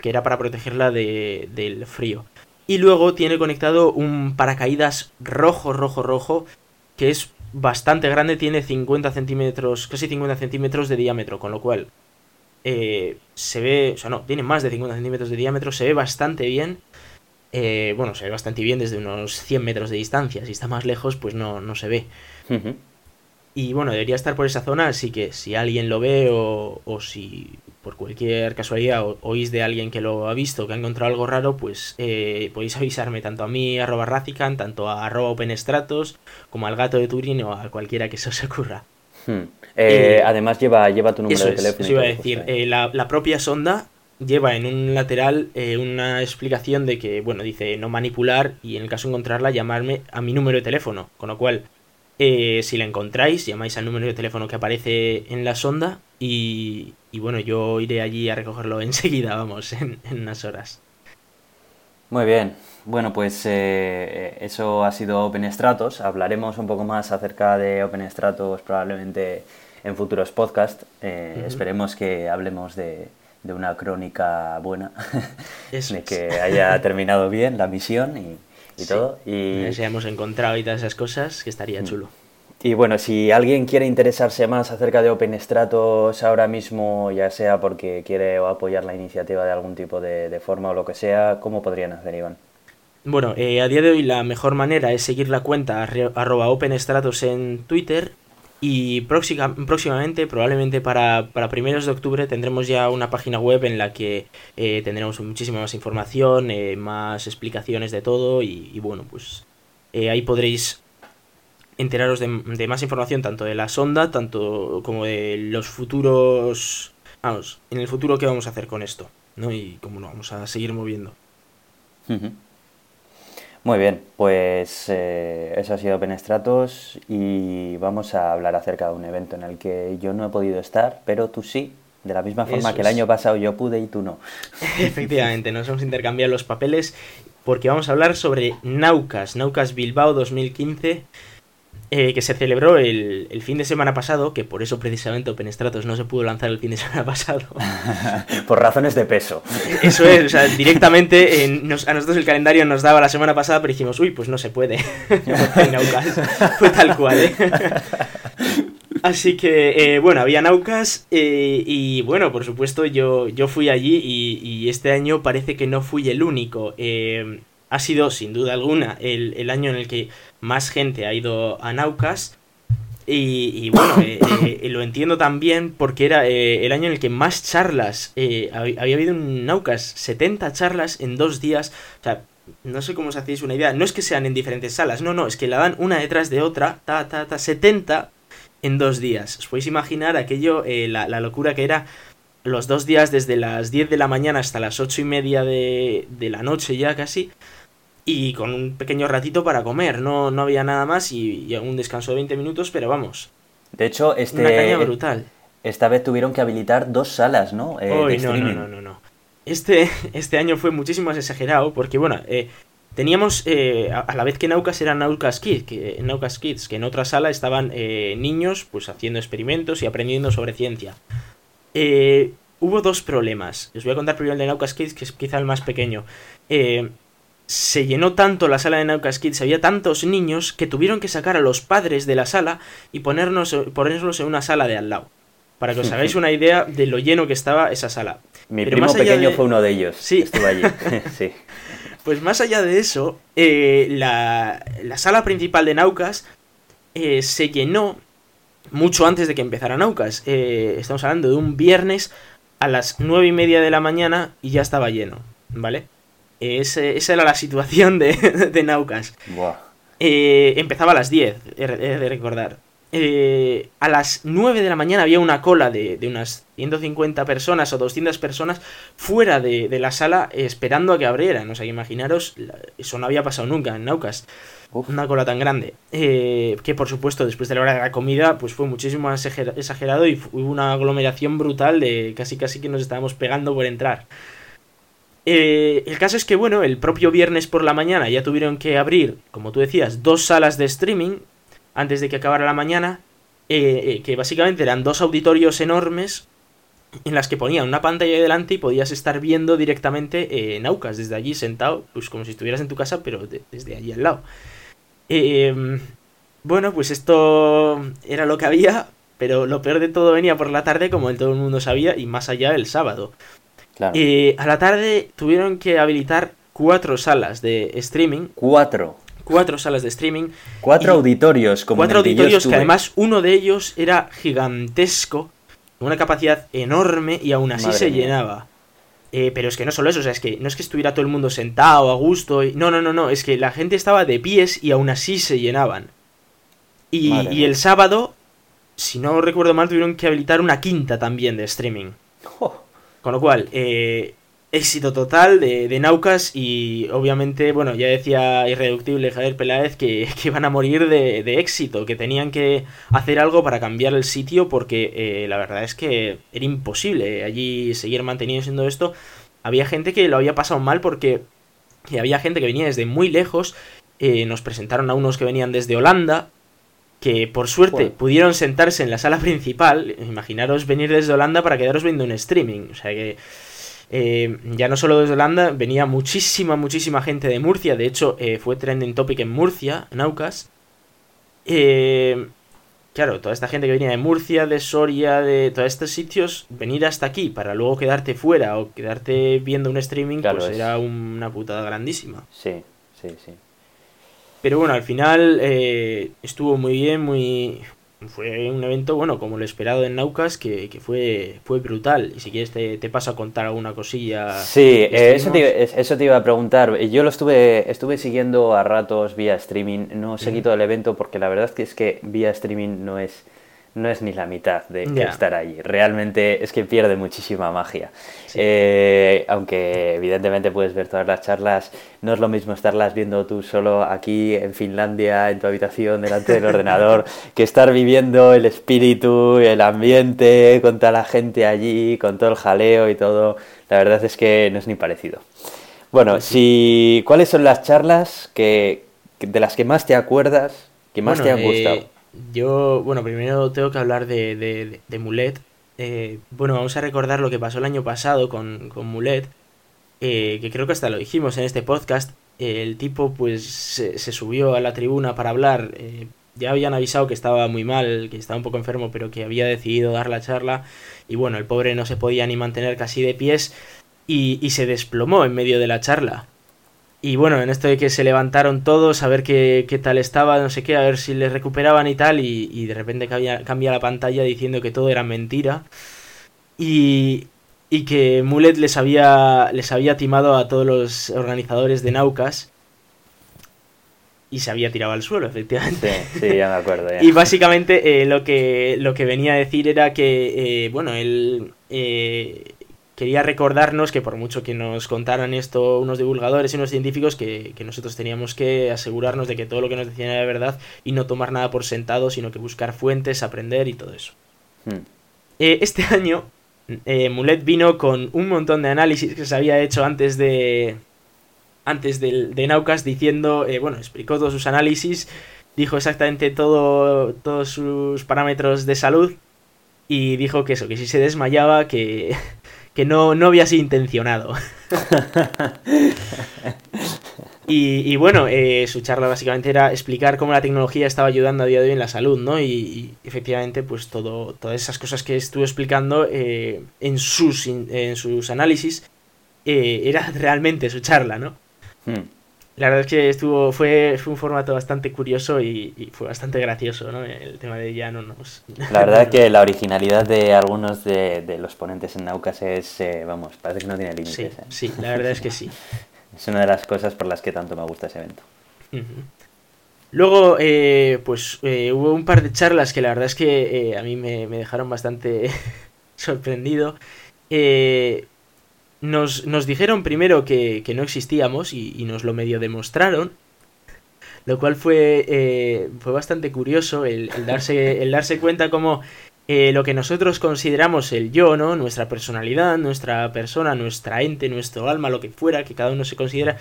que era para protegerla de, del frío. Y luego tiene conectado un paracaídas rojo, rojo, rojo, que es bastante grande, tiene 50 centímetros, casi 50 centímetros de diámetro, con lo cual eh, se ve, o sea, no, tiene más de 50 centímetros de diámetro, se ve bastante bien. Eh, bueno, se ve bastante bien desde unos 100 metros de distancia. Si está más lejos, pues no, no se ve. Y bueno, debería estar por esa zona, así que si alguien lo ve o, o si por cualquier casualidad oís de alguien que lo ha visto, que ha encontrado algo raro, pues eh, podéis avisarme tanto a mí, arroba Razican, tanto a arroba OpenStratos, como al gato de Turing o a cualquiera que se os ocurra. Hmm. Eh, además lleva, lleva tu número de teléfono. Eso iba a decir. Eh, la, propia sonda lleva en un lateral eh, una explicación de que, bueno, dice no manipular y en el caso de encontrarla llamarme a mi número de teléfono. Con lo cual, si la encontráis, llamáis al número de teléfono que aparece en la sonda y, y bueno, yo iré allí a recogerlo enseguida, vamos, en, en unas horas. Muy bien. Bueno, pues eh, eso ha sido OpenStratos. Hablaremos un poco más acerca de OpenStratos probablemente en futuros podcasts. Eh, esperemos que hablemos de, una crónica buena, de que haya terminado bien la misión y, todo. Y si hemos encontrado y todas esas cosas, que estaría mm. chulo. Y bueno, si alguien quiere interesarse más acerca de OpenStratos ahora mismo, ya sea porque quiere apoyar la iniciativa de algún tipo de, forma o lo que sea, ¿cómo podrían hacer, Iván? Bueno, eh, a día de hoy la mejor manera es seguir la cuenta arroba OpenStratos en Twitter y próximamente, probablemente para, primeros de octubre, tendremos ya una página web en la que eh, tendremos muchísima más información, eh, más explicaciones de todo y, bueno, pues ahí podréis enteraros de, más información tanto de la sonda, tanto como de los futuros... Vamos, en el futuro qué vamos a hacer con esto, ¿no? Y cómo nos vamos a seguir moviendo. Muy bien, pues eh, eso ha sido Penestratos y vamos a hablar acerca de un evento en el que yo no he podido estar, pero tú sí, de la misma forma que el año pasado yo pude y tú no. Efectivamente, nos vamos a intercambiar los papeles porque vamos a hablar sobre Naucas, Naucas Bilbao 2015 eh, que se celebró el, fin de semana pasado, que por eso precisamente OpenStratos no se pudo lanzar el fin de semana pasado. por razones de peso. Eso es, o sea, directamente a nosotros el calendario nos daba la semana pasada, pero dijimos, uy, pues no se puede. Fue tal cual, ¿eh? Así que, eh, bueno, había Naucas y bueno, por supuesto yo, yo fui allí y, este año parece que no fui el único. Ha sido, sin duda alguna, el, el año en el que más gente ha ido a Naucas. Y, bueno, eh, eh, lo entiendo también porque era el año en el que más charlas había, habido en Naucas, 70 charlas en dos días. O sea, no sé cómo os hacéis una idea. No es que sean en diferentes salas, no, no, es que la dan una detrás de otra, ta, ta, ta, 70 en dos días. Os podéis imaginar aquello, la, la locura que era los dos días desde las 10 de la mañana hasta las 8 y media de, de la noche ya casi y con un pequeño ratito para comer. No, no había nada más y, un descanso de 20 minutos, pero vamos. De hecho, este, una caña brutal. Esta vez tuvieron que habilitar dos salas, ¿no? Eh, no, no, no, no, Este, este año fue muchísimo más exagerado porque, bueno, eh, teníamos eh, a, la vez que Naucas era Naucas Kids, que, Naucas Kids, que en otra sala estaban eh, niños pues haciendo experimentos y aprendiendo sobre ciencia. hubo dos problemas. Les voy a contar primero el de Naucas Kids, que es quizá el más pequeño. Eh, se llenó tanto la sala de Naucas Kids, había tantos niños que tuvieron que sacar a los padres de la sala y ponernos, ponernos en una sala de al lado. Para que os hagáis una idea de lo lleno que estaba esa sala. Mi primo pequeño fue uno de ellos. Sí. Estuvo allí. sí. Pues más allá de eso, eh, la, sala principal de Naucas eh, se llenó mucho antes de que empezara Naucas. Eh, estamos hablando de un viernes a las nueve y media de la mañana y ya estaba lleno, ¿vale? Esa era la situación de, de Naucas. Eh, empezaba a las 10, he de recordar. Eh, a las 9 de la mañana había una cola de, unas 150 personas o 200 personas fuera de, la sala esperando a que abrieran. O sea, imaginaros, eso no había pasado nunca en Naucas. Una cola tan grande. Eh, que por supuesto, después de la hora de la comida, pues fue muchísimo más exagerado y hubo una aglomeración brutal de casi casi que nos estábamos pegando por entrar. Eh, el caso es que, bueno, el propio viernes por la mañana ya tuvieron que abrir, como tú decías, dos salas de streaming antes de que acabara la mañana, eh, eh, que básicamente eran dos auditorios enormes en las que ponían una pantalla delante y podías estar viendo directamente Naucas desde allí sentado, pues como si estuvieras en tu casa, pero desde allí al lado. Em, bueno, pues esto era lo que había, pero lo peor de todo venía por la tarde, como todo el mundo sabía, y más allá el sábado. Y a la tarde tuvieron que habilitar cuatro salas de streaming. Cuatro. Cuatro salas de streaming. Cuatro auditorios, como Cuatro auditorios que además uno de ellos era gigantesco, con una capacidad enorme y aún así se llenaba. Eh, pero es que no solo eso, o sea, es que no es que estuviera todo el mundo sentado a gusto. Y... No, no, no, no, es que la gente estaba de pies y aún así se llenaban. Y, el sábado, si no recuerdo mal, tuvieron que habilitar una quinta también de streaming. Con lo cual, eh, éxito total de, Naucas y obviamente, bueno, ya decía irreductible Javier Peláez que, que van a morir de, éxito, que tenían que hacer algo para cambiar el sitio porque eh, la verdad es que era imposible allí seguir manteniendo siendo esto. Había gente que lo había pasado mal porque había gente que venía desde muy lejos, eh, nos presentaron a unos que venían desde Holanda, que por suerte pudieron sentarse en la sala principal. Imaginaros venir desde Holanda para quedaros viendo un streaming. O sea que eh, ya no solo desde Holanda, venía muchísima, muchísima gente de Murcia. De hecho, eh, fue trending topic en Murcia, en Aucas. Eh, claro, toda esta gente que venía de Murcia, de Soria, de todos estos sitios, venir hasta aquí para luego quedarte fuera o quedarte viendo un streaming, pues era una putada grandísima. Sí, sí, sí. Pero bueno, al final eh, estuvo muy bien, muy... Fue un evento, bueno, como lo esperado en Naucas, que, fue, fue brutal. Y si quieres te, te paso a contar alguna cosilla. Sí, eh, eso, te, eso te iba a preguntar. Yo lo estuve, estuve siguiendo a ratos vía streaming. No seguí todo el evento porque la verdad es que, es que vía streaming no es no es ni la mitad de, estar allí. Realmente es que pierde muchísima magia. Eh, aunque evidentemente puedes ver todas las charlas, no es lo mismo estarlas viendo tú solo aquí en Finlandia, en tu habitación, delante del ordenador, que estar viviendo el espíritu, el ambiente, con toda la gente allí, con todo el jaleo y todo. La verdad es que no es ni parecido. Bueno, si, ¿cuáles son las charlas que, de las que más te acuerdas, que más te han gustado? Eh, yo, bueno, primero tengo que hablar de, de, de Mulet. Eh, bueno, vamos a recordar lo que pasó el año pasado con, con Mulet, eh, que creo que hasta lo dijimos en este podcast. el tipo pues se, subió a la tribuna para hablar. Eh, ya habían avisado que estaba muy mal, que estaba un poco enfermo, pero que había decidido dar la charla. Y bueno, el pobre no se podía ni mantener casi de pies y, y se desplomó en medio de la charla. Y bueno, en esto de que se levantaron todos a ver qué, qué tal estaba, no sé qué, a ver si les recuperaban y tal, y, y de repente cambia, cambia, la pantalla diciendo que todo era mentira. Y, y que Mulet les había, les había timado a todos los organizadores de Naucas y se había tirado al suelo, efectivamente. Sí, sí ya me acuerdo. Ya. y básicamente eh, lo, que, lo que venía a decir era que, eh, bueno, él eh, quería recordarnos que por mucho que nos contaran esto unos divulgadores y unos científicos, que, que, nosotros teníamos que asegurarnos de que todo lo que nos decían era verdad y no tomar nada por sentado, sino que buscar fuentes, aprender y todo eso. Hmm. este año, Mulet vino con un montón de análisis que se había hecho antes de, antes de, de Naucas diciendo, eh, bueno, explicó todos sus análisis, dijo exactamente todo, todos sus parámetros de salud y dijo que eso, que si se desmayaba, que, que no, no había sido intencionado. y, y, bueno, eh, su charla básicamente era explicar cómo la tecnología estaba ayudando a día de hoy en la salud, ¿no? Y, y efectivamente, pues todo, todas esas cosas que estuvo explicando eh, en, sus, en sus análisis eh, era realmente su charla, ¿no? Hmm. La verdad es que estuvo fue, fue un formato bastante curioso y, y, fue bastante gracioso, ¿no? El tema de ya no nos... La verdad es que la originalidad de algunos de, de los ponentes en Naucas es, eh, vamos, parece que no tiene límites. Sí, ¿eh? sí, la verdad es que sí. es una de las cosas por las que tanto me gusta ese evento. Uh -huh. Luego, eh, pues eh, hubo un par de charlas que la verdad es que eh, a mí me, me dejaron bastante sorprendido. Eh, nos, nos dijeron primero que, que no existíamos y, y, nos lo medio demostraron. Lo cual fue, eh, fue bastante curioso el, el, darse, el darse cuenta como eh, lo que nosotros consideramos el yo, ¿no? Nuestra personalidad, nuestra persona, nuestra ente, nuestro alma, lo que fuera, que cada uno se considera,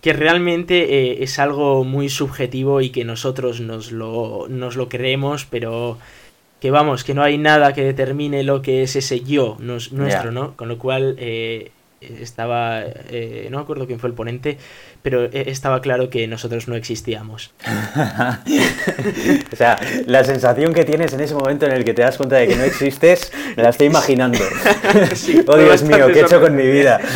que realmente eh, es algo muy subjetivo y que nosotros nos lo, nos lo creemos, pero que vamos, que no hay nada que determine lo que es ese yo nos, nuestro, yeah. ¿no? Con lo cual eh, estaba, eh, no me acuerdo quién fue el ponente, pero eh, estaba claro que nosotros no existíamos. o sea, la sensación que tienes en ese momento en el que te das cuenta de que no existes, me la estoy imaginando. sí, oh Dios mío, ¿qué he hecho con mi vida?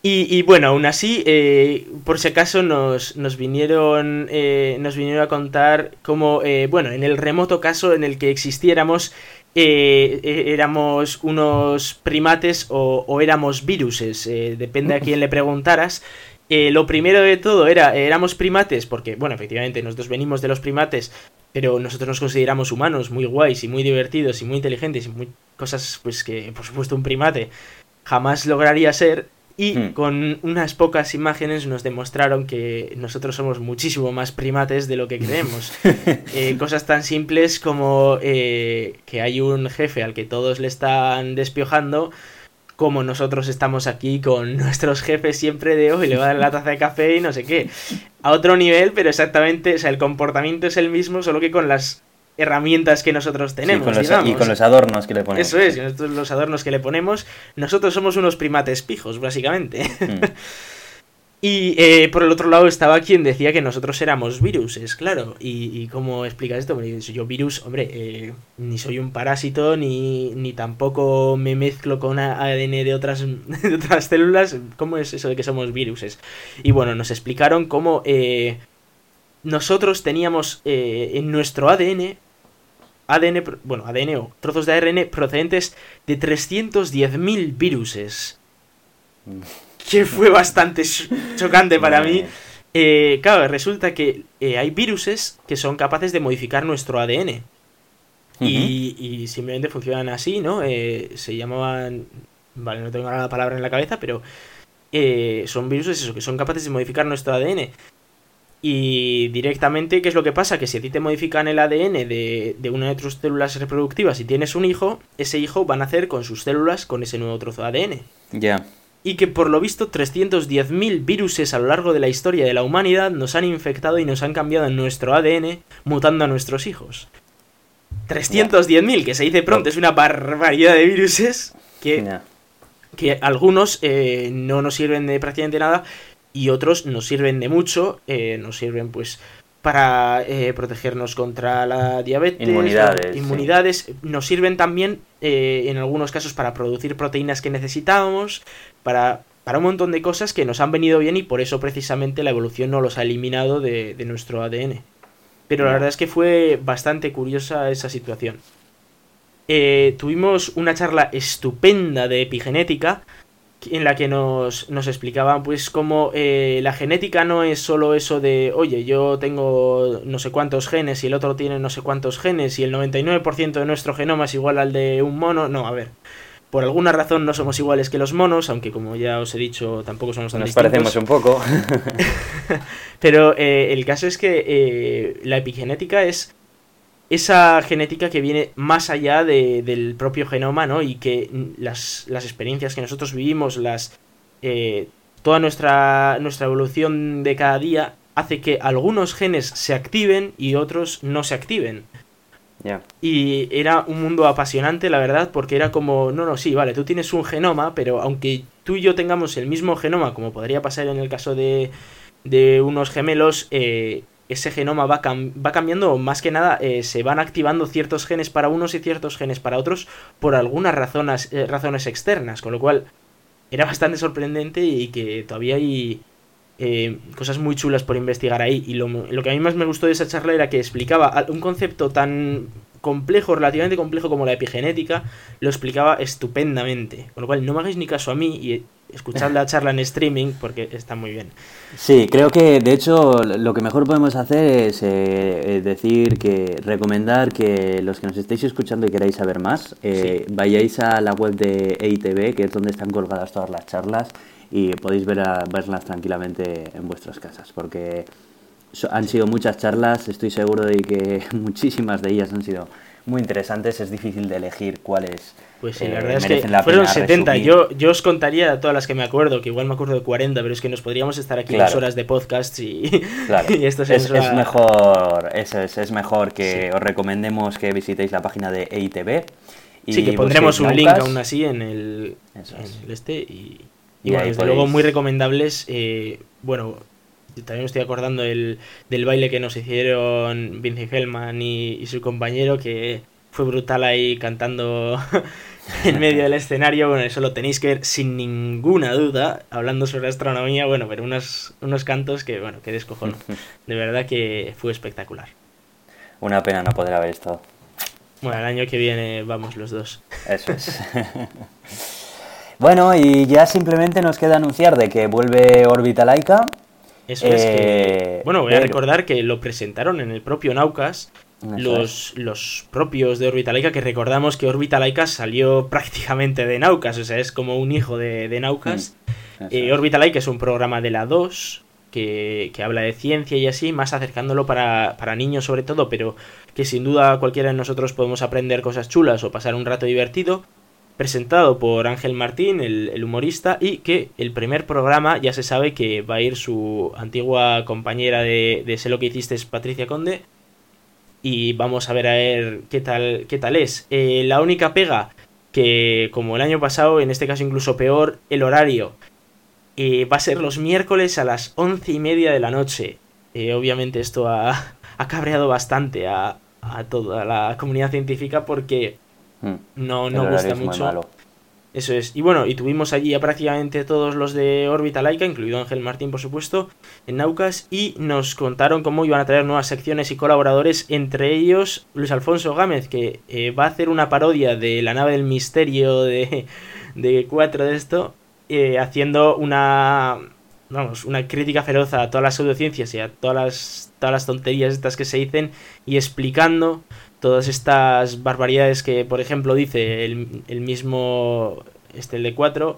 Y, y, bueno, aún así, eh, por si acaso nos, nos vinieron eh, nos vinieron a contar cómo, bueno, en el remoto caso en el que existiéramos, eh, éramos unos primates o, o éramos viruses, eh, depende a quién le preguntaras. Eh, lo primero de todo era, éramos primates, porque, bueno, efectivamente, nosotros venimos de los primates, pero nosotros nos consideramos humanos, muy guays y muy divertidos y muy inteligentes y muy cosas, pues que, por supuesto, un primate jamás lograría ser. Y hmm. con unas pocas imágenes nos demostraron que nosotros somos muchísimo más primates de lo que creemos. eh, cosas tan simples como eh, que hay un jefe al que todos le están despiojando, como nosotros estamos aquí con nuestros jefes siempre de hoy, le va a dar la taza de café y no sé qué. A otro nivel, pero exactamente, o sea, el comportamiento es el mismo, solo que con las herramientas que nosotros tenemos. Sí, con los, digamos. y con los adornos que le ponemos. Eso es, nosotros los adornos que le ponemos, nosotros somos unos primates pijos, básicamente. Mm. y eh, por el otro lado estaba quien decía que nosotros éramos viruses, claro. ¿Y, y cómo explicas esto? Bueno, yo virus, hombre, eh, ni soy un parásito, ni, ni tampoco me mezclo con ADN de otras, de otras células. ¿Cómo es eso de que somos viruses? Y bueno, nos explicaron cómo... Eh, nosotros teníamos eh, en nuestro ADN ADN, bueno, ADN o trozos de ARN procedentes de 310.000 viruses. Que fue bastante chocante para mí. Eh, claro, resulta que eh, hay viruses que son capaces de modificar nuestro ADN. Uh -huh. y, y, simplemente funcionan así, ¿no? Eh, se llamaban... Vale, no tengo ahora la palabra en la cabeza, pero... Son virus eso, que son capaces de modificar nuestro ADN. Y directamente, ¿qué es lo que pasa? Que si a ti te modifican el ADN de, de, una de tus células reproductivas y tienes un hijo, ese hijo va a nacer con sus células con ese nuevo trozo de ADN. Ya. Yeah. Y que por lo visto 310.000 viruses a lo largo de la historia de la humanidad nos han infectado y nos han cambiado en nuestro ADN, mutando a nuestros hijos. 310.000, que se dice pronto, es una barbaridad de viruses que, yeah. que algunos eh, no nos sirven de prácticamente nada y otros nos sirven de mucho, eh, nos sirven pues para eh, protegernos contra la diabetes, inmunidades, inmunidades sí. nos sirven también eh, en algunos casos para producir proteínas que necesitamos, para para un montón de cosas que nos han venido bien y por eso precisamente la evolución no los ha eliminado de, nuestro ADN. Pero la verdad es que fue bastante curiosa esa situación. Eh, tuvimos una charla estupenda de epigenética en la que nos, nos explicaban pues cómo eh, la genética no es solo eso de, oye, yo tengo no sé cuántos genes y el otro tiene no sé cuántos genes y el 99% de nuestro genoma es igual al de un mono. No, a ver, por alguna razón no somos iguales que los monos, aunque como ya os he dicho tampoco somos tan Nos parecemos un poco. Pero eh, el caso es que eh, la epigenética es esa genética que viene más allá del propio genoma, ¿no? Y que las, las experiencias que nosotros vivimos, las eh, toda nuestra, nuestra evolución de cada día hace que algunos genes se activen y otros no se activen. Y era un mundo apasionante, la verdad, porque era como, no, no, sí, vale, tú tienes un genoma, pero aunque tú y yo tengamos el mismo genoma, como podría pasar en el caso de, de unos gemelos, eh, ese genoma va, cambiando, más que nada, eh, se van activando ciertos genes para unos y ciertos genes para otros por algunas razones, eh, razones externas, con lo cual era bastante sorprendente y que todavía hay eh, cosas muy chulas por investigar ahí. Y lo, que a mí más me gustó de esa charla era que explicaba un concepto tan complejo, relativamente complejo como la epigenética, lo explicaba estupendamente. Con lo cual, no me hagáis ni caso a mí y escuchad la charla en streaming porque está muy bien. Sí, creo que de hecho lo que mejor podemos hacer es eh, decir que recomendar que los que nos estéis escuchando y queráis saber más, eh, vayáis a la web de EITV, que es donde están colgadas todas las charlas y podéis ver verlas tranquilamente en vuestras casas, porque han sido muchas charlas, estoy seguro de que muchísimas de ellas han sido muy interesantes, es difícil de elegir cuáles. Pues sí, la eh, verdad es que fueron 70. Yo, yo os contaría todas las que me acuerdo, que igual me acuerdo de 40, pero es que nos podríamos estar aquí dos horas de podcast y, esto es, es mejor, eso es, es mejor que os recomendemos que visitéis la página de EITV. Y sí, que pondremos un link aún así en el, en el este y, y, bueno, desde luego muy recomendables. Eh, bueno, también me estoy acordando del, del baile que nos hicieron Vince Hellman y, su compañero, que fue brutal ahí cantando en medio del escenario. Bueno, eso lo tenéis que ver sin ninguna duda, hablando sobre astronomía. Bueno, pero unos, unos cantos que, bueno, que descojono. De verdad que fue espectacular. Una pena no poder haber estado. Bueno, el año que viene vamos los dos. Eso es. Bueno, y ya simplemente nos queda anunciar de que vuelve Orbita Laika. Eso es que... Eh, bueno, voy a recordar que lo presentaron en el propio Naucas. Los, los, propios de Orbita Laika, que recordamos que Orbita Laika salió prácticamente de Naucas, o sea, es como un hijo de, de Naucas. Mm, eh, Orbita es un programa de la 2 que, que, habla de ciencia y así, más acercándolo para, para niños sobre todo, pero que sin duda cualquiera de nosotros podemos aprender cosas chulas o pasar un rato divertido presentado por Ángel Martín, el, humorista, y que el primer programa ya se sabe que va a ir su antigua compañera de, de Sé lo que hiciste, Patricia Conde, y vamos a ver a ver qué tal, qué tal es. Eh, la única pega que, como el año pasado, en este caso incluso peor, el horario. Eh, va a ser los miércoles a las once y media de la noche. Eh, obviamente esto ha, ha cabreado bastante a toda la comunidad científica porque Hmm. No, no gusta mucho. Eso es. Y bueno, y tuvimos allí a prácticamente todos los de órbita laica, incluido Ángel Martín, por supuesto, en Naucas, y nos contaron cómo iban a traer nuevas secciones y colaboradores, entre ellos Luis Alfonso Gámez, que eh, va a hacer una parodia de la nave del misterio de, de 4 de esto, eh, haciendo una vamos, una crítica feroz a todas las pseudociencias y a todas las, todas las tonterías estas que se dicen y explicando todas estas barbaridades que, por ejemplo, dice el, el mismo, este, el de 4,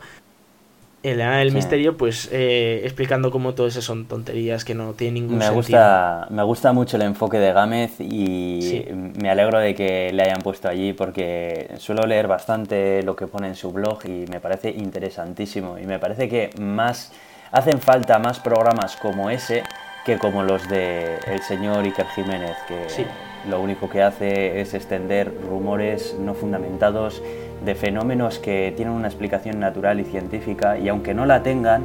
el Ana del Misterio, pues eh, explicando cómo todo eso son tonterías que no tienen ningún me sentido. Gusta, me gusta mucho el enfoque de Gámez y me alegro de que le hayan puesto allí porque suelo leer bastante lo que pone en su blog y me parece interesantísimo. Y me parece que más hacen falta más programas como ese que como los de el señor Iker Jiménez que lo único que hace es extender rumores no fundamentados de fenómenos que tienen una explicación natural y científica y aunque no la tengan,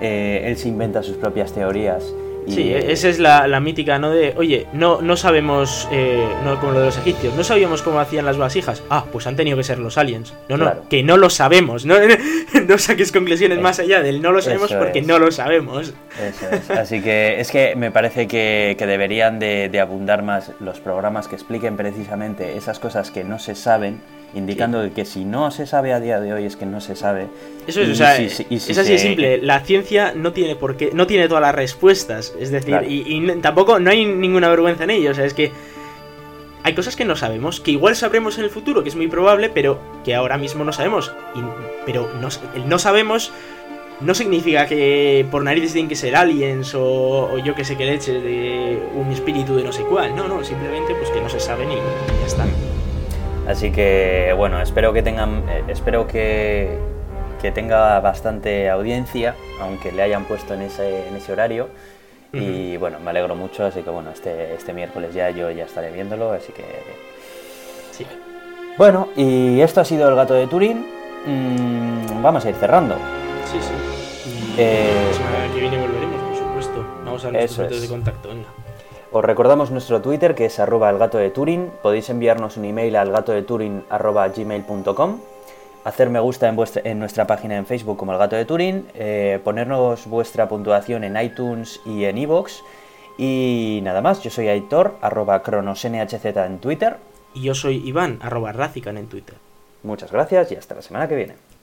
eh, él se inventa sus propias teorías Sí, esa es la, mítica, ¿no? De, oye, no, no sabemos, eh, no como lo de los egipcios, no sabíamos cómo hacían las vasijas. Ah, pues han tenido que ser los aliens. No, no, que no lo sabemos. No, no saques conclusiones más allá del no lo sabemos porque no lo sabemos. Eso es. Así que es que me parece que, deberían de, de abundar más los programas que expliquen precisamente esas cosas que no se saben indicando que si no se sabe a día de hoy es que no se sabe. Eso es, o sea, es así de simple. La ciencia no tiene por qué, no tiene todas las respuestas, es decir, y, tampoco no hay ninguna vergüenza en ello, o sea, es que hay cosas que no sabemos, que igual sabremos en el futuro, que es muy probable, pero que ahora mismo no sabemos. pero no, el no sabemos no significa que por narices tienen que ser aliens o, yo que sé qué leche de un espíritu de no sé cuál. No, no, simplemente pues que no se sabe ni, y ya está. Así que bueno, espero que tengan, eh, espero que, que, tenga bastante audiencia, aunque le hayan puesto en ese, en ese horario. Y bueno, me alegro mucho, así que bueno, este, este miércoles ya yo ya estaré viéndolo, así que... Sí. Bueno, y esto ha sido el gato de Turín. Mm, vamos a ir cerrando. Sí, sí. Eh, la semana que viene volveremos, por supuesto. Vamos a ver los puntos de contacto, venga. Os recordamos nuestro Twitter que es arroba el gato de Turing. Podéis enviarnos un email al gato de Turing arroba gmail.com. Hacer me gusta en, en, nuestra página en Facebook como el gato de Turing. Eh, ponernos vuestra puntuación en iTunes y en iVoox. Y nada más, yo soy Aitor, arroba cronosnhz en Twitter. Y yo soy Iván, arroba Razican en Twitter. Muchas gracias y hasta la semana que viene.